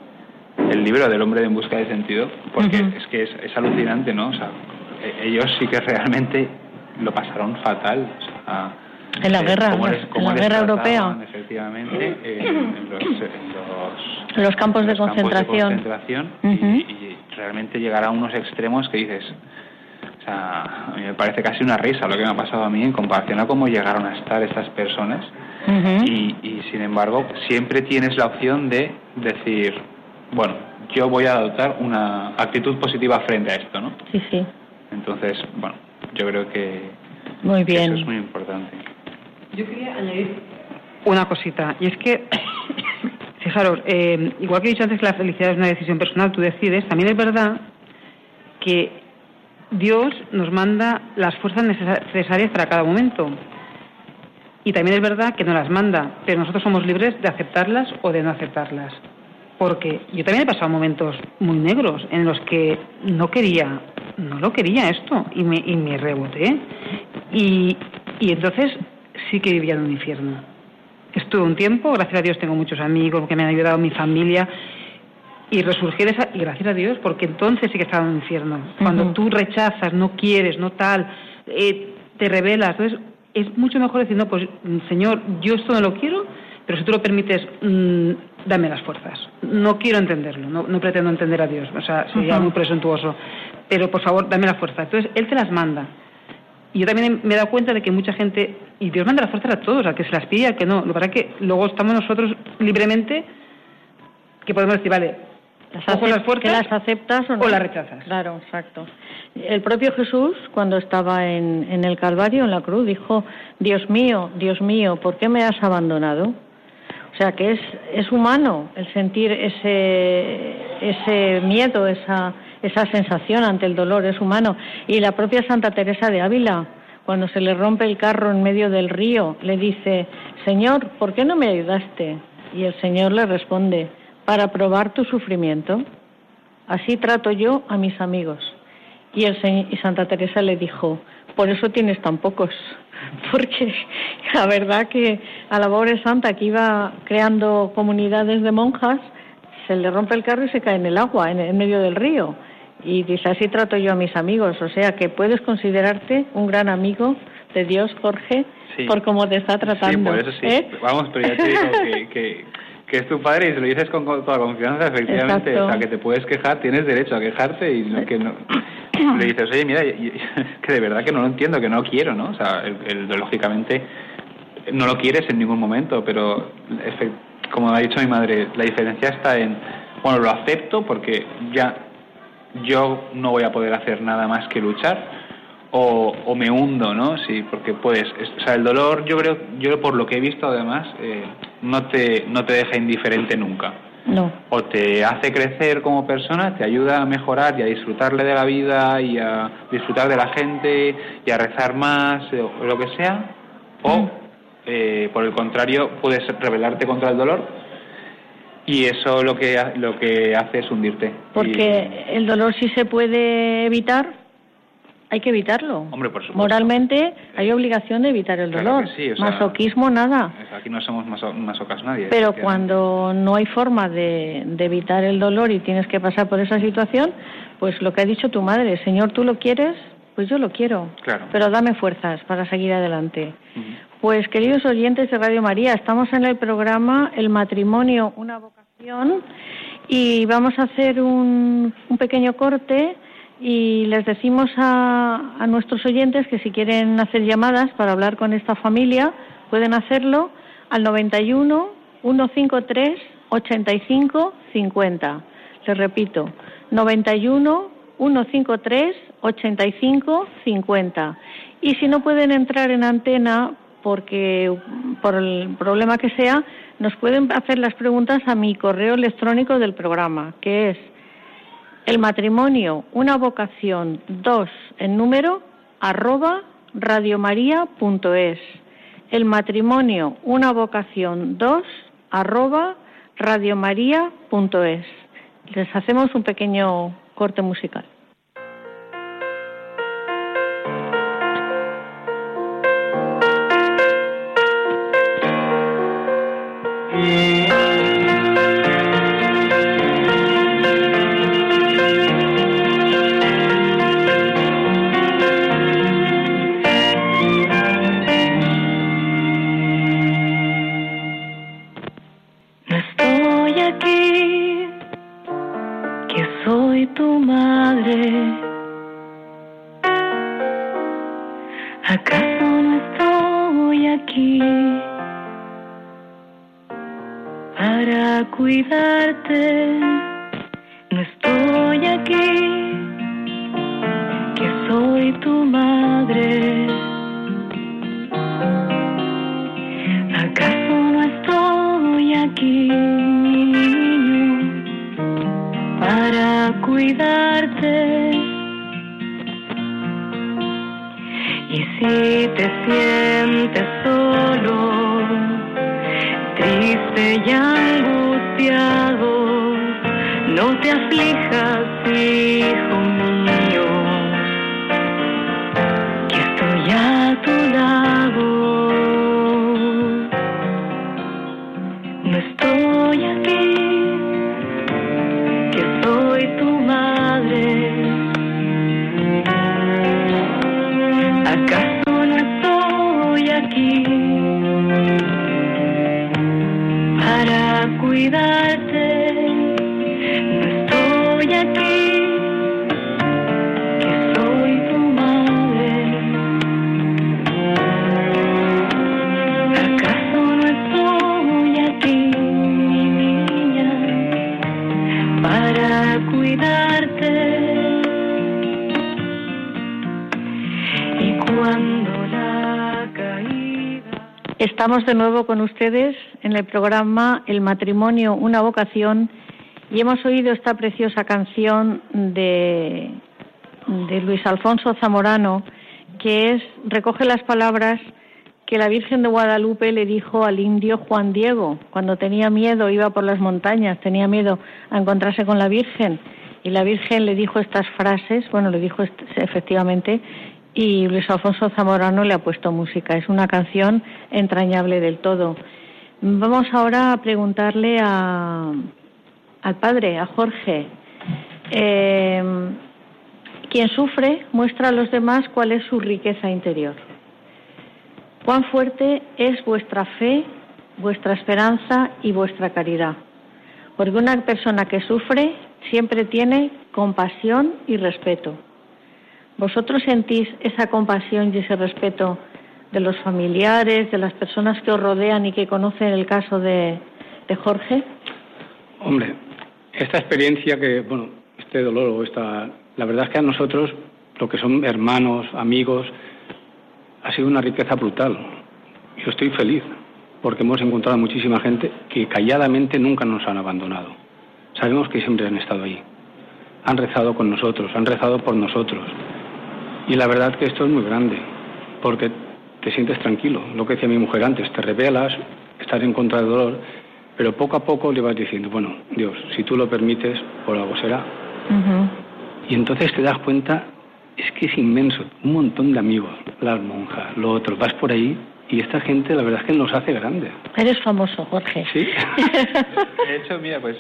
S3: el libro del hombre en busca de sentido, porque es que es, alucinante, ¿no? O sea, e, ellos sí que realmente lo pasaron fatal. O sea,
S1: en la guerra, en la guerra europea.
S3: Efectivamente, en,
S1: los, los, campos, de, concentración.
S3: y, realmente llegar a unos extremos que dices, o sea, a mí me parece casi una risa lo que me ha pasado a mí en comparación a cómo llegaron a estar estas personas. y, y sin embargo, siempre tienes la opción de decir, bueno, yo voy a adoptar una actitud positiva frente a esto, ¿no?
S1: Sí, sí.
S3: Entonces, bueno, yo creo que,
S1: muy bien.
S3: eso es muy importante.
S4: Yo quería añadir una cosita, y es que, (coughs) fijaros, eh, igual que he dicho antes que la felicidad es una decisión personal, tú decides, también es verdad que Dios nos manda las fuerzas necesarias para cada momento. Y también es verdad que no las manda, pero nosotros somos libres de aceptarlas o de no aceptarlas. Porque yo también he pasado momentos muy negros en los que no quería, no lo quería esto y me, y me reboté. Y, y entonces sí que vivía en un infierno. Estuve un tiempo, gracias a Dios tengo muchos amigos que me han ayudado, mi familia, y resurgir esa, y gracias a Dios, porque entonces sí que estaba en un infierno. Cuando tú rechazas, no quieres, no tal, eh, te rebelas, entonces es mucho mejor decir, no, pues Señor, yo esto no lo quiero, pero si tú lo permites, mm, dame las fuerzas. No quiero entenderlo, no, pretendo entender a Dios, o sea, sería muy presuntuoso, pero por favor, dame la fuerza. Entonces, Él te las manda. Y yo también me he dado cuenta de que mucha gente, y Dios manda las fuerzas a todos, a que se las pide, a que no. Lo que pasa es que luego estamos nosotros libremente que podemos decir, vale,
S1: las, las fuerzas, que las aceptas o, no?
S4: o, las rechazas.
S1: Claro, exacto. El propio Jesús, cuando estaba en, en el Calvario, en la cruz, dijo, Dios mío, Dios mío, ¿por qué me has abandonado? O sea que es, es humano el sentir ese, ese miedo, esa, esa sensación ante el dolor, es humano. Y la propia Santa Teresa de Ávila, cuando se le rompe el carro en medio del río, le dice, Señor, ¿por qué no me ayudaste? Y el Señor le responde, para probar tu sufrimiento. Así trato yo a mis amigos. Y, el, y Santa Teresa le dijo, por eso tienes tan pocos. (laughs) Porque la verdad que a la pobre santa que iba creando comunidades de monjas, se le rompe el carro y se cae en el agua, en medio del río y dice, así trato yo a mis amigos. O sea, que puedes considerarte un gran amigo de Dios, Jorge, por cómo te está tratando.
S3: Sí, por eso sí. ¿eh? Vamos, pero ya te digo que, que, (laughs) es tu padre y se lo dices con, toda confianza, efectivamente. O sea, que te puedes quejar, tienes derecho a quejarte y que no... (coughs) Le dices, oye, mira, (laughs) que de verdad que no lo entiendo, que no quiero, ¿no? O sea, el, lógicamente no lo quieres en ningún momento, pero como ha dicho mi madre, la diferencia está en, bueno, lo acepto porque ya yo no voy a poder hacer nada más que luchar o, me hundo, ¿no? Sí, porque puedes, o sea, el dolor yo creo, yo por lo que he visto además, eh, no, te, no te deja indiferente nunca.
S1: No.
S3: O te hace crecer como persona, te ayuda a mejorar y a disfrutarle de la vida y a disfrutar de la gente y a rezar más o lo que sea, o mm. eh, por el contrario puedes rebelarte contra el dolor y eso lo que lo que hace es hundirte.
S1: Porque el dolor si se puede evitar, hay que evitarlo.
S3: Hombre, por supuesto.
S1: Moralmente hay obligación de evitar el dolor. Masoquismo nada.
S3: Aquí no somos masocas nadie.
S1: Pero cuando no hay forma de, evitar el dolor y tienes que pasar por esa situación, pues lo que ha dicho tu madre, Señor, tú lo quieres, pues yo lo quiero.
S3: Claro.
S1: Pero dame fuerzas para seguir adelante. Pues queridos oyentes de Radio María, estamos en el programa El matrimonio, una vocación Y vamos a hacer un, un pequeño corte y les decimos a, a, nuestros oyentes que si quieren hacer llamadas para hablar con esta familia, pueden hacerlo al 91 153 85 50. Les repito, 91 153 85 50. Y si no pueden entrar en antena porque por el problema que sea, nos pueden hacer las preguntas a mi correo electrónico del programa, que es el matrimonio, una vocación, dos en número, arroba radiomaria.es. El matrimonio, una vocación, dos, arroba radiomaria.es. Les hacemos un pequeño corte musical. te sientes solo. Estamos de nuevo con ustedes en el programa El matrimonio, una vocación y hemos oído esta preciosa canción de, de Luis Alfonso Zamorano que es recoge las palabras que la Virgen de Guadalupe le dijo al indio Juan Diego cuando tenía miedo, iba por las montañas, tenía miedo a encontrarse con la Virgen. Y la Virgen le dijo estas frases, bueno, le dijo efectivamente y Luis Alfonso Zamorano le ha puesto música. Es una canción entrañable del todo. Vamos ahora a preguntarle a, al padre, a Jorge. Eh, quien sufre muestra a los demás cuál es su riqueza interior. Cuán fuerte es vuestra fe, vuestra esperanza y vuestra caridad. Porque una persona que sufre siempre tiene compasión y respeto ¿Vosotros sentís esa compasión y ese respeto de los familiares, de las personas que os rodean y que conocen el caso de, Jorge?
S5: Hombre, esta experiencia que, bueno, este dolor o esta... La verdad es que a nosotros, lo que son hermanos, amigos, ha sido una riqueza brutal. Yo estoy feliz porque hemos encontrado a muchísima gente que calladamente nunca nos han abandonado. Sabemos que siempre han estado ahí. Han rezado con nosotros, han rezado por nosotros. Y la verdad que esto es muy grande, porque te sientes tranquilo. Lo que decía mi mujer antes, te revelas, estás en contra del dolor, pero poco a poco le vas diciendo, bueno, Dios, si tú lo permites, por algo será. Y entonces te das cuenta, es que es inmenso, un montón de amigos, las monjas, lo otro, vas por ahí y esta gente la verdad es que nos hace grandes.
S1: Eres famoso, Jorge.
S5: Sí. (laughs)
S3: de hecho, mira, pues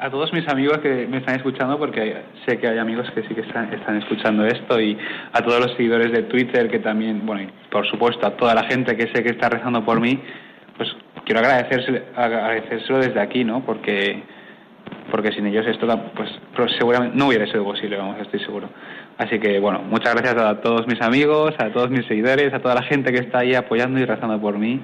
S3: a todos mis amigos que me están escuchando, porque sé que hay amigos que sí que están, están escuchando esto, y a todos los seguidores de Twitter que también, bueno, y por supuesto a toda la gente que sé que está rezando por mí, pues quiero agradecérselo, desde aquí, ¿no? Porque porque sin ellos esto pues seguramente no hubiera sido posible, vamos, estoy seguro. Así que bueno, muchas gracias a todos mis amigos, a todos mis seguidores, a toda la gente que está ahí apoyando y rezando por mí.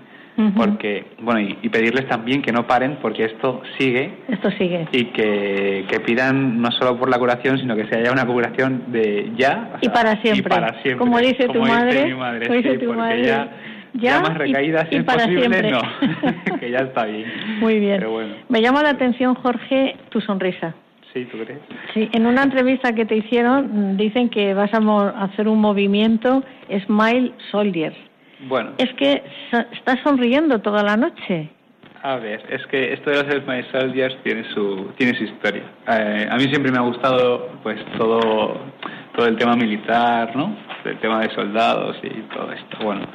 S3: Porque, bueno, y, pedirles también que no paren porque esto sigue.
S1: Esto sigue.
S3: Y que, que pidan no solo por la curación, sino que se haya una curación de ya.
S1: y, para siempre.
S3: y para siempre.
S1: Como dice tu madre.
S3: Mi madre como dice tu madre. Ya, ya, más recaídas y, para siempre. no. (laughs) que ya está bien.
S1: Muy bien. Me llama la atención, Jorge, tu sonrisa.
S3: Sí, ¿tú crees?
S1: Sí, en una entrevista que te hicieron dicen que vas a hacer un movimiento Smile Soldiers.
S3: Bueno.
S1: Es que estás sonriendo toda la noche.
S3: A ver, es que esto de los Smile Soldiers tiene su, tiene su historia. Eh, a mí siempre me ha gustado pues todo, todo el tema militar, ¿no? El tema de soldados y todo esto. Bueno,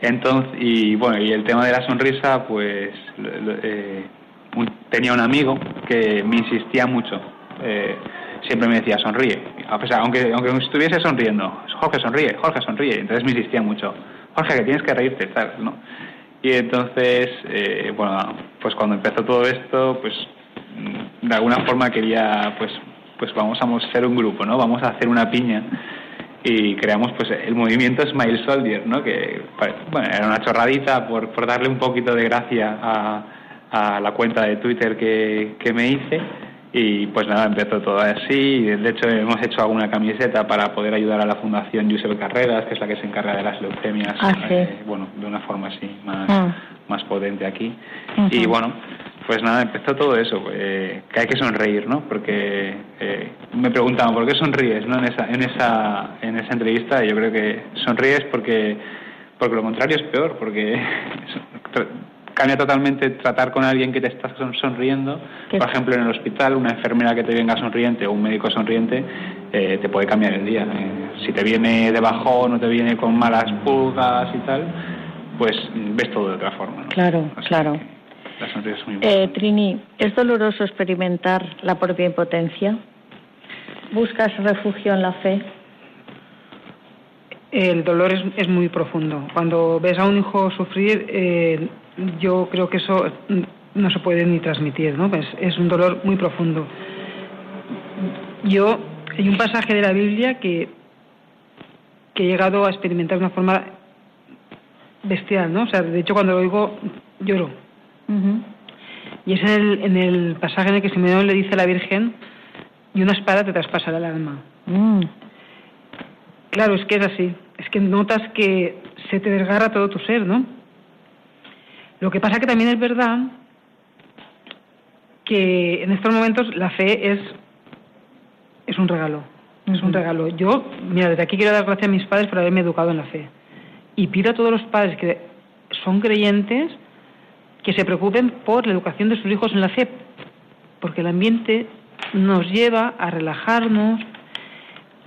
S3: entonces, y bueno, y el tema de la sonrisa, pues eh, tenía un amigo que me insistía mucho eh, siempre me decía, sonríe. A pesar, aunque, aunque estuviese sonriendo, Jorge sonríe, Jorge sonríe. Entonces me insistía mucho, Jorge, que tienes que reírte, ¿no? Y entonces, eh, bueno, pues cuando empezó todo esto, pues mm, de alguna forma quería, pues, pues vamos a ser un grupo, ¿no? Vamos a hacer una piña y creamos pues el movimiento Smile Soldier, ¿no? Que bueno, era una chorradita por, por darle un poquito de gracia a, a la cuenta de Twitter que, que me hice y pues nada, empezó todo así. De hecho, hemos hecho alguna camiseta para poder ayudar a la Fundación Josep Carreras, que es la que se encarga de las leucemias,
S1: ah,
S3: eh, bueno, de una forma así más, ah. más potente aquí. Y bueno, pues nada, empezó todo eso, eh, que hay que sonreír, ¿no? Porque eh, me preguntaban, ¿por qué sonríes, no? En esa, en esa, en esa entrevista, y yo creo que sonríes porque, porque lo contrario es peor, porque (laughs) cambia totalmente tratar con alguien que te está sonriendo. Por ejemplo, en el hospital, una enfermera que te venga sonriente o un médico sonriente eh, te puede cambiar el día. Eh, si te viene de bajón o te viene con malas pulgas y tal, pues ves todo de otra forma.
S1: Claro, claro.
S3: La sonrisa es muy
S1: eh, Trini, ¿es doloroso experimentar la propia impotencia? ¿Buscas refugio en la fe?
S4: El dolor es, es muy profundo. Cuando ves a un hijo sufrir, eh, yo creo que eso no se puede ni transmitir, ¿no? Es, es un dolor muy profundo. Yo, hay un pasaje de la Biblia que, que he llegado a experimentar de una forma bestial, ¿no? O sea, de hecho, cuando lo oigo, lloro. Y es en el, en el pasaje en el que Simeón le dice a la Virgen, y una espada te traspasará el alma. Mm. Claro, es que es así. Es que notas que se te desgarra todo tu ser, ¿no? Lo que pasa que también es verdad que en estos momentos la fe es, es un regalo. Es un regalo. Yo, mira, desde aquí quiero dar gracias a mis padres por haberme educado en la fe. Y pido a todos los padres que son creyentes que se preocupen por la educación de sus hijos en la fe, porque el ambiente nos lleva a relajarnos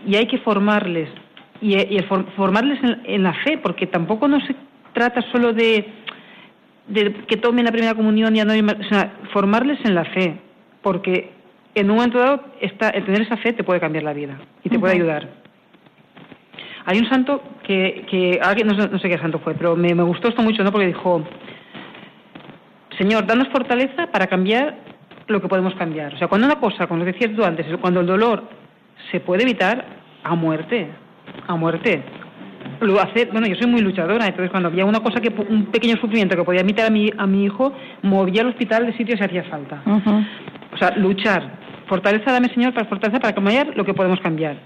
S4: y hay que formarles. Y, formarles en, en, la fe, porque tampoco no se trata solo de de que tomen la primera comunión y no, o sea, formarles en la fe, porque en un momento dado está, el tener esa fe te puede cambiar la vida y te puede ayudar. Hay un santo que, que no, no, sé qué santo fue, pero me, me gustó esto mucho, ¿no? Porque dijo, Señor, danos fortaleza para cambiar lo que podemos cambiar. O sea, cuando una cosa, como decías tú antes, cuando el dolor se puede evitar, a muerte, a muerte lo hace, bueno, yo soy muy luchadora, entonces cuando había una cosa que un pequeño sufrimiento que podía emitir a mi, a mi hijo, movía al hospital de sitio si hacía falta. O sea, luchar. Fortaleza, dame Señor, para fortaleza para cambiar lo que podemos cambiar.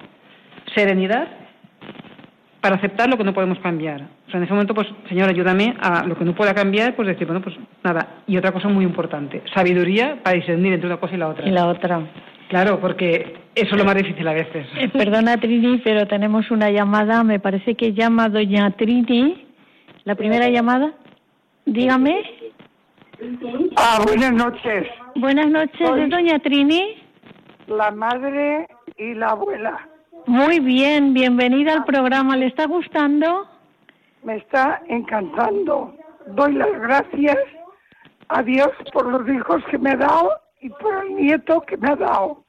S4: Serenidad para aceptar lo que no podemos cambiar. O sea, en ese momento, pues, Señor, ayúdame a lo que no pueda cambiar, pues decir, bueno, pues nada. Y otra cosa muy importante, sabiduría para discernir entre una cosa y la otra.
S1: Y la otra.
S4: Claro, porque eso es lo más difícil a veces.
S1: Eh, perdona, Trini, pero tenemos una llamada. Me parece que llama doña Trini. La primera llamada. Dígame.
S6: Ah, buenas noches.
S1: Buenas noches, doña Trini?
S6: La madre y la abuela.
S1: Muy bien, bienvenida al programa. ¿Le está gustando?
S6: Me está encantando. Doy las gracias a Dios por los hijos que me ha dado y por el nieto que me ha dado.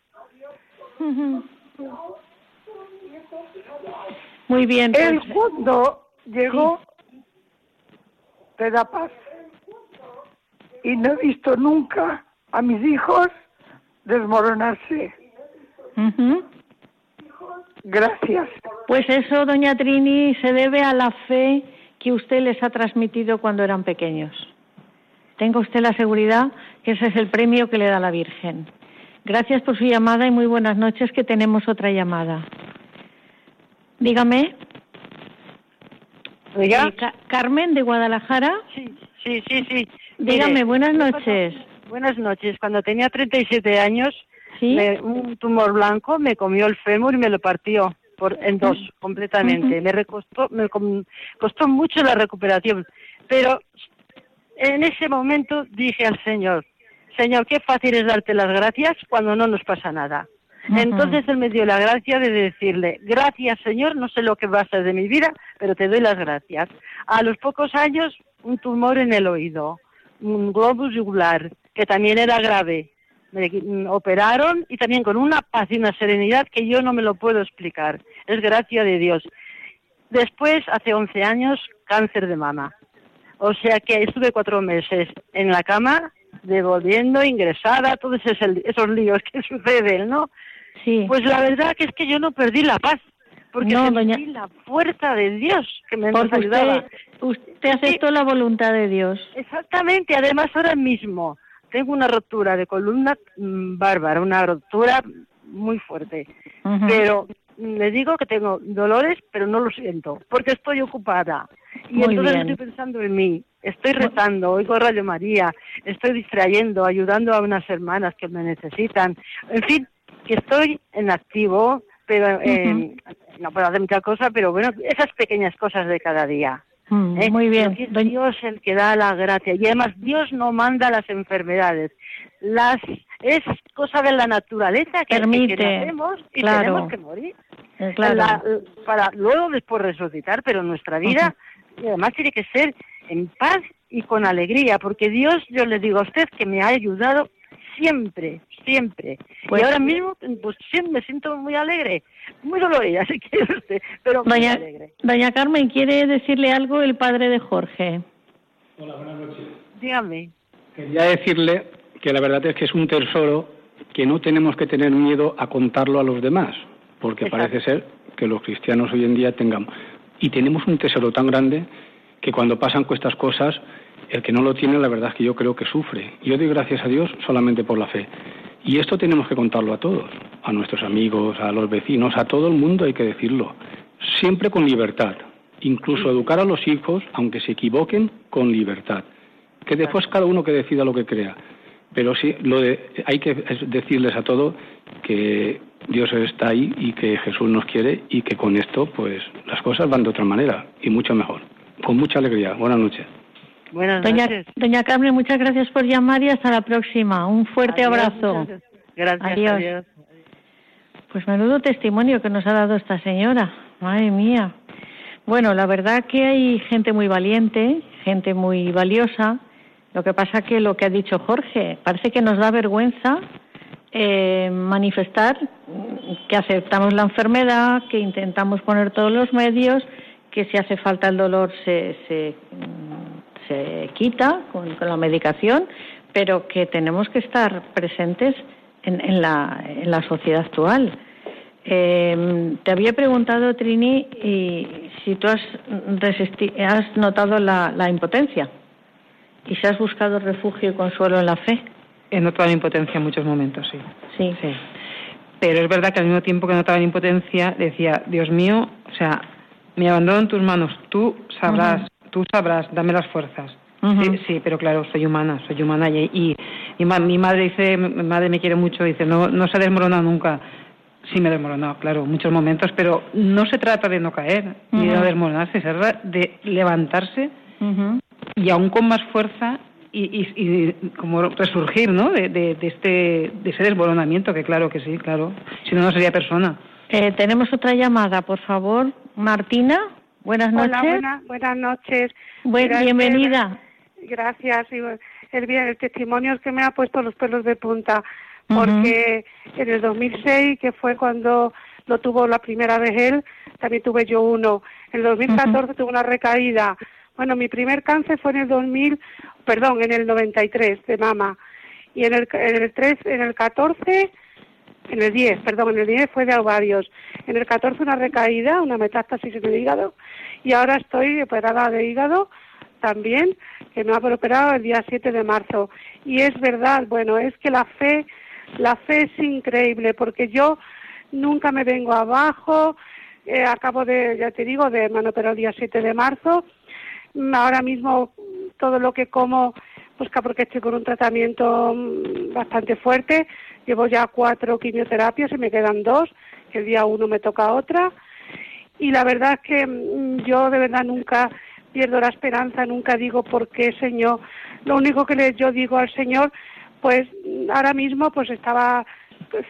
S1: Muy bien.
S6: El mundo llegó, te da paz. Y no he visto nunca a mis hijos desmoronarse.
S1: Ujú.
S6: Gracias.
S1: Pues eso, doña Trini, se debe a la fe que usted les ha transmitido cuando eran pequeños. Tenga usted la seguridad que ese es el premio que le da la Virgen. Gracias por su llamada y muy buenas noches, que tenemos otra llamada. Dígame. Eh, Ca- Carmen de Guadalajara.
S7: Sí, sí, sí, sí.
S1: Dígame,
S7: Mire,
S1: buenas noches.
S7: cuando- buenas noches. Cuando tenía 37 años,
S1: ¿Sí?
S7: me- un tumor blanco me comió el fémur y me lo partió por, en dos completamente. Me recostó, me costó mucho la recuperación. Pero en ese momento dije al Señor, Señor, qué fácil es darte las gracias cuando no nos pasa nada. Entonces él me dio la gracia de decirle, gracias Señor, no sé lo que va a ser de mi vida, pero te doy las gracias. A los pocos años, un tumor en el oído, un globus yugular, que también era grave. Me operaron y también con una paz y una serenidad que yo no me lo puedo explicar. Es gracia de Dios. Después, hace 11 años, cáncer de mama. O sea que estuve cuatro meses en la cama, devolviendo, ingresada, todos esos, esos líos que (laughs) suceden, ¿no?
S1: Sí.
S7: Pues la verdad que es que yo no perdí la paz, porque
S1: No,
S7: sentí
S1: doña-
S7: la fuerza de Dios que me
S1: Porque
S7: ayudaba.
S1: usted, usted aceptó la voluntad de Dios.
S7: Exactamente, además ahora mismo tengo una rotura de columna mm, bárbara, una rotura muy fuerte, pero le digo que tengo dolores, pero no lo siento, porque estoy ocupada. Y
S1: Muy
S7: entonces
S1: bien.
S7: estoy pensando en mí, estoy rezando, oigo Radio María, estoy distrayendo, ayudando a unas hermanas que me necesitan. En fin, que estoy en activo, pero eh, no puedo hacer muchas cosas, pero bueno, esas pequeñas cosas de cada día.
S1: Mm,
S7: ¿eh?
S1: Muy bien.
S7: Es Dios el que da la gracia. Y además Dios no manda las enfermedades. Las es cosa de la naturaleza que,
S1: Permite,
S7: que nacemos y
S1: claro.
S7: tenemos que morir.
S1: Eh, claro.
S7: La- para luego después resucitar, pero nuestra vida y además tiene que ser en paz y con alegría, porque Dios, yo le digo a usted que me ha ayudado siempre, siempre.
S1: Pues-
S7: y ahora mismo, pues siempre me siento muy alegre, muy dolorida, (laughs) si quiere usted, pero muy
S1: Doña,
S7: alegre.
S1: Doña Carmen, ¿quiere decirle algo el padre de Jorge?
S7: Dígame.
S5: Quería decirle que la verdad es que es un tesoro que no tenemos que tener miedo a contarlo a los demás, porque
S7: Exacto.
S5: parece ser que los cristianos hoy en día tengan y tenemos un tesoro tan grande que cuando pasan con estas cosas el que no lo tiene la verdad es que yo creo que sufre. Yo doy gracias a Dios solamente por la fe. Y esto tenemos que contarlo a todos, a nuestros amigos, a los vecinos, a todo el mundo hay que decirlo, siempre con libertad, incluso educar a los hijos, aunque se equivoquen, con libertad. Que después cada uno que decida lo que crea. Pero sí, lo de, hay que decirles a todos que Dios está ahí y que Jesús nos quiere y que con esto, pues, las cosas van de otra manera y mucho mejor. Con mucha alegría. Buenas noches.
S7: Buenas
S1: Doña,
S7: noches.
S1: Doña Carmen, muchas gracias por llamar y hasta la próxima. Un fuerte
S7: Adiós,
S1: abrazo.
S7: Gracias.
S1: Adiós.
S7: adiós.
S1: Pues menudo testimonio que nos ha dado esta señora. Madre mía. Bueno, la verdad que hay gente muy valiente, gente muy valiosa. Lo que pasa que lo que ha dicho Jorge, parece que nos da vergüenza eh, manifestar que aceptamos la enfermedad, que intentamos poner todos los medios, que si hace falta el dolor se, se, mm, se quita con, con la medicación, pero que tenemos que estar presentes en, en, la, en la sociedad actual. Eh, te había preguntado, Trini, y si tú has, has notado la impotencia y si has buscado refugio y consuelo en la fe.
S4: He notado la impotencia en muchos momentos, sí.
S1: Sí.
S4: Sí. Pero es verdad que al mismo tiempo que notaba la impotencia, decía, Dios mío, o sea, me abandono en tus manos, tú sabrás, tú sabrás, dame las fuerzas.
S1: Ujú.
S4: sí, sí, pero claro, soy humana, soy humana y, y, y ma- mi madre dice, mi madre me quiere mucho, dice, no, no se ha desmoronado nunca. Sí me he desmoronado, claro, muchos momentos, pero no se trata de no caer ni de no desmoronarse, se trata de levantarse. Y aún con más fuerza y, y- y como resurgir, ¿no? De, de- de este de ese desmoronamiento que claro que sí, claro. Si no no sería persona.
S1: Eh, tenemos otra llamada, por favor. Martina, buenas noches.
S8: Hola, buenas, buenas noches.
S1: Buen-
S8: este-
S1: bienvenida.
S8: Gracias. y El, bien- el testimonio es que me ha puesto los pelos de punta, porque en el 2006, que fue cuando lo tuvo la primera vez él, también tuve yo uno. En el 2014 tuve una recaída. Bueno, mi primer cáncer fue en el 2000, perdón, en el 93 de mama. y en el, en el 3, en el 14, en el 10, perdón, en el 10 fue de ovarios, en el 14 una recaída, una metástasis en el hígado y ahora estoy operada de hígado también, que me ha operado el día 7 de marzo. Y es verdad, bueno, es que la fe, la fe es increíble, porque yo nunca me vengo abajo, eh, acabo de, ya te digo, de me han operado el día 7 de marzo, ahora mismo todo lo que como, pues porque estoy con un tratamiento mm, bastante fuerte, llevo ya cuatro quimioterapias y me quedan dos, el día uno me toca otra, y la verdad es que mm, yo de verdad nunca pierdo la esperanza, nunca digo por qué, Señor. Lo único que le, yo digo al Señor, pues ahora mismo pues estaba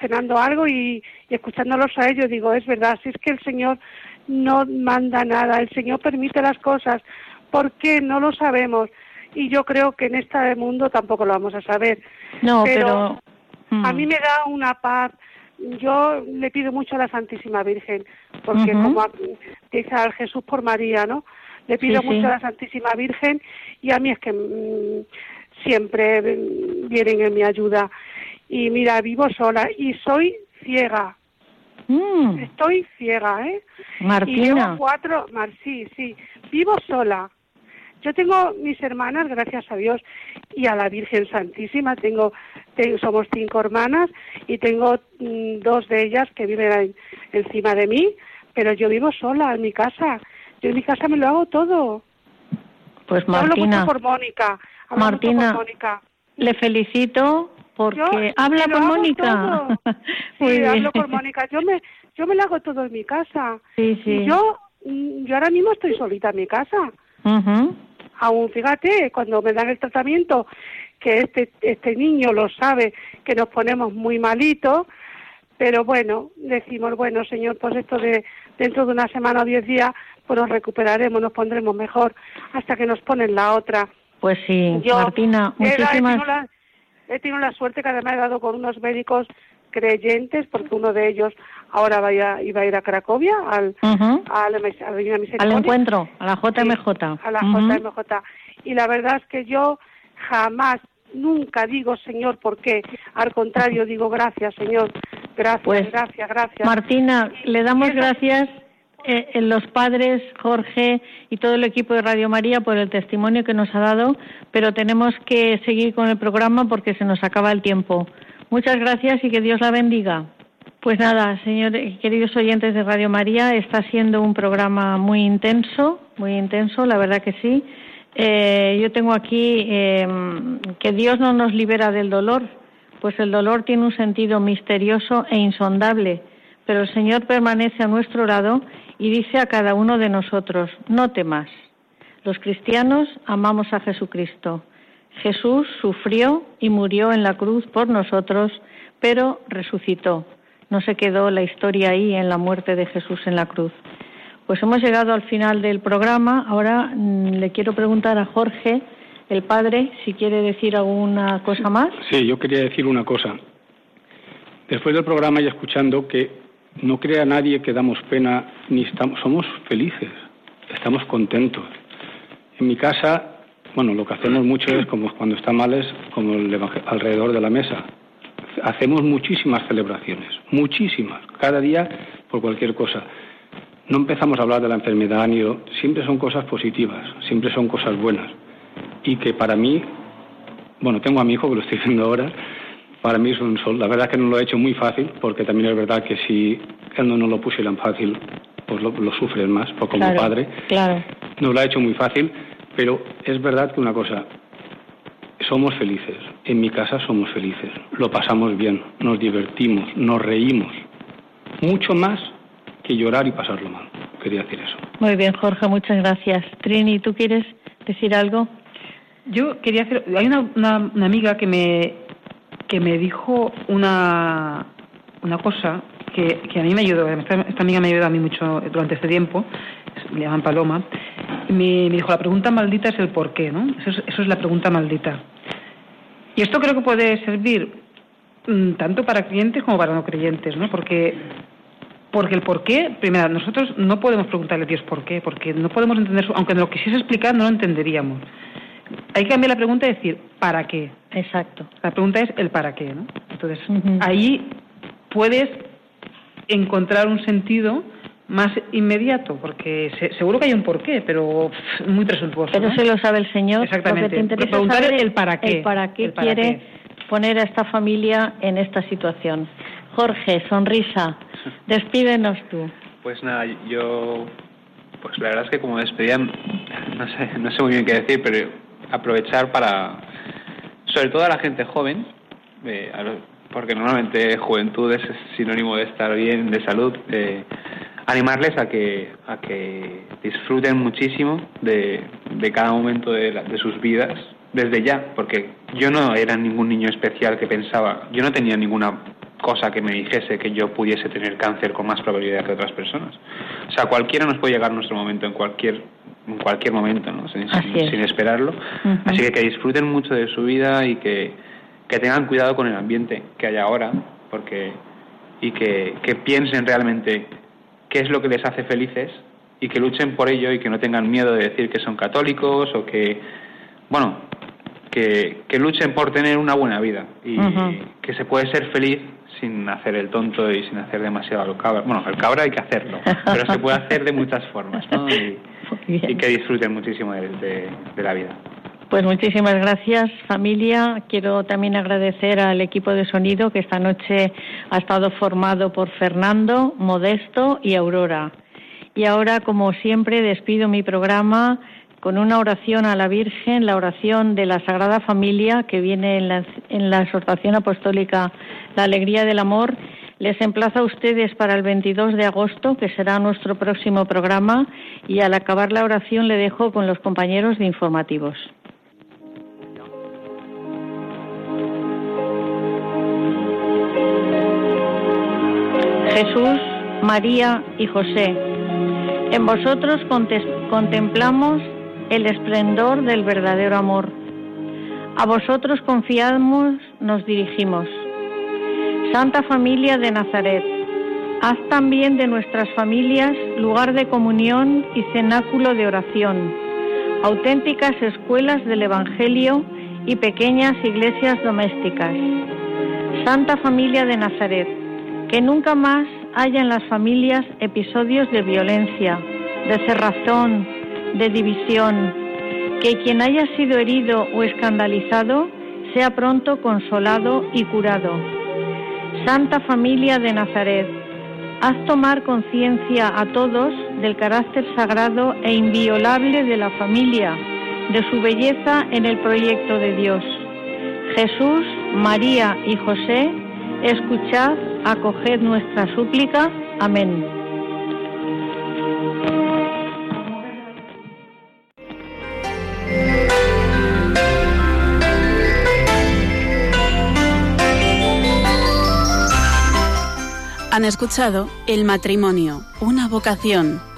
S8: cenando algo y, escuchándolos a ellos digo, es verdad, si es que el Señor no manda nada, el Señor permite las cosas, ¿por qué? No lo sabemos. Y yo creo que en este mundo tampoco lo vamos a saber.
S1: No, pero...
S8: A mí mm. me da una paz. Yo le pido mucho a la Santísima Virgen, porque como dice al Jesús por María, ¿no? Le pido mucho a la Santísima Virgen y a mí es que mm, siempre vienen en mi ayuda. Y mira, vivo sola y soy ciega.
S1: Mm.
S8: Estoy ciega, ¿eh?
S1: Martina.
S8: Y cuatro, Mar, sí, sí. Vivo sola. Yo tengo mis hermanas, gracias a Dios, y a la Virgen Santísima. Tengo, somos cinco hermanas y tengo mm, dos de ellas que viven encima de mí, pero yo vivo sola en mi casa. Yo en mi casa me lo hago todo.
S1: Pues Martina.
S8: Hablo por Mónica.
S1: Martina, le felicito porque habla por Mónica. (laughs)
S8: sí, hablo por Mónica. Yo me, yo me lo hago todo en mi casa.
S1: Sí, sí.
S8: yo, mm, yo ahora mismo estoy solita en mi casa. Aún fíjate, cuando me dan el tratamiento, que este, este niño lo sabe, que nos ponemos muy malitos, pero bueno, decimos, bueno, señor, pues esto de dentro de una semana o diez días pues nos recuperaremos, nos pondremos mejor hasta que nos ponen la otra.
S1: Pues sí, Martina, muchísimas...
S8: He tenido, la, suerte que además he dado con unos médicos creyentes, porque uno de ellos ahora vaya, iba a ir a Cracovia, al,
S1: al, encuentro, a la JMJ.
S8: a la JMJ. Y la verdad es que yo jamás, nunca digo Señor, ¿por qué? Al contrario, digo gracias, Señor. Gracias,
S1: pues,
S8: gracias, gracias.
S1: Martina, le damos gracias eh, los padres, Jorge y todo el equipo de Radio María por el testimonio que nos ha dado, pero tenemos que seguir con el programa porque se nos acaba el tiempo. Muchas gracias y que Dios la bendiga. Pues nada, señores, queridos oyentes de Radio María, está siendo un programa muy intenso, muy intenso, la verdad que sí. Eh, yo tengo aquí eh, que Dios no nos libera del dolor, pues el dolor tiene un sentido misterioso e insondable, pero el Señor permanece a nuestro lado y dice a cada uno de nosotros, no temas. Los cristianos amamos a Jesucristo. Jesús sufrió y murió en la cruz por nosotros, pero resucitó. No se quedó la historia ahí en la muerte de Jesús en la cruz. Pues hemos llegado al final del programa. Ahora mm, le quiero preguntar a Jorge, el padre, si quiere decir alguna cosa más.
S5: Sí, yo quería decir una cosa. Después del programa y escuchando que no crea nadie que damos pena ni estamos, somos felices, estamos contentos. En mi casa, bueno, lo que hacemos mucho es como cuando está mal es como el alrededor de la mesa. Hacemos muchísimas celebraciones, muchísimas, cada día por cualquier cosa. No empezamos a hablar de la enfermedad ni siempre son cosas positivas, siempre son cosas buenas. Y que para mí, bueno, tengo a mi hijo que lo estoy (laughs) viendo ahora, para mí es un sol. La verdad que no lo he hecho muy fácil, porque también es verdad que si él no nos lo pusieran fácil, pues lo, lo sufren más, pues como padre.
S1: Claro.
S5: No lo ha hecho muy fácil, pero es verdad que una cosa, somos felices. En mi casa somos felices. Lo pasamos bien, nos divertimos, nos reímos. Mucho más que llorar y pasarlo mal. Quería decir eso.
S1: Muy bien, Jorge, muchas gracias. Trini, ¿tú quieres decir algo?
S4: Yo quería hacer. Hay una amiga que me que me dijo una, una cosa que, que a mí me ayudó, esta, amiga me ayudó a mí mucho durante este tiempo, me llaman Paloma, me, dijo, la pregunta maldita es el por qué, ¿no? Eso es, eso es la pregunta maldita. Y esto creo que puede servir mm, tanto para creyentes como para no creyentes, ¿no? Porque, porque el por qué, primero, nosotros no podemos preguntarle a Dios por qué, porque no podemos entender, aunque nos lo quisiese explicar, no lo entenderíamos. hay que cambiar la pregunta y decir, ¿para qué?
S1: Exacto.
S4: La pregunta es el para qué, ¿no? Entonces, ahí puedes encontrar un sentido más inmediato, porque seguro que hay un porqué, pero muy presuntuoso.
S1: Pero se lo sabe el Señor.
S4: Exactamente.
S1: Lo que te
S4: preguntar
S1: saber
S4: el para qué.
S1: El para qué quiere poner a esta familia en esta situación. Jorge, sonrisa, (laughs) despídenos tú.
S3: Pues nada, yo, pues la verdad es que como despedida, no sé, no sé muy bien qué decir, pero aprovechar para, sobre todo a la gente joven, eh, porque normalmente juventud es sinónimo de estar bien, de salud, eh, animarles a que, a que disfruten muchísimo de, de cada momento de, de sus vidas, desde ya, porque yo no era ningún niño especial que pensaba, yo no tenía ninguna cosa que me dijese que yo pudiese tener cáncer con más probabilidad que otras personas. O sea, cualquiera nos puede llegar nuestro momento en cualquier en cualquier momento, ¿no? sin, sin, esperarlo. Así que que disfruten mucho de su vida y que, que tengan cuidado con el ambiente que hay ahora, porque y que, que piensen realmente qué es lo que les hace felices y que luchen por ello y que no tengan miedo de decir que son católicos o que, bueno, que, que luchen por tener una buena vida y que se puede ser feliz sin hacer el tonto y sin hacer demasiado al cabra. Bueno, el cabra hay que hacerlo, pero se puede hacer de muchas formas, ¿no? Y, (laughs) que disfruten muchísimo de, de la vida.
S1: Pues muchísimas gracias familia. Quiero también agradecer al equipo de sonido que esta noche ha estado formado por Fernando, Modesto y Aurora. Y ahora, como siempre, despido mi programa con una oración a la Virgen, la oración de la Sagrada Familia que viene en la, en la exhortación apostólica La Alegría del Amor. Les emplazo a ustedes para el 22 de agosto, que será nuestro próximo programa, y al acabar la oración le dejo con los compañeros de informativos. María y José, en vosotros contemplamos el esplendor del verdadero amor. A vosotros confiamos, nos dirigimos. Santa Familia de Nazaret, haz también de nuestras familias lugar de comunión y cenáculo de oración, auténticas escuelas del Evangelio y pequeñas iglesias domésticas. Santa Familia de Nazaret, que nunca más haya en las familias episodios de violencia, de cerrazón, de división, que quien haya sido herido o escandalizado sea pronto consolado y curado. Santa Familia de Nazaret, haz tomar conciencia a todos del carácter sagrado e inviolable de la familia, de su belleza en el proyecto de Dios. Jesús, María y José, escuchad acoged nuestra súplica. Amén.
S9: Han escuchado El matrimonio, una vocación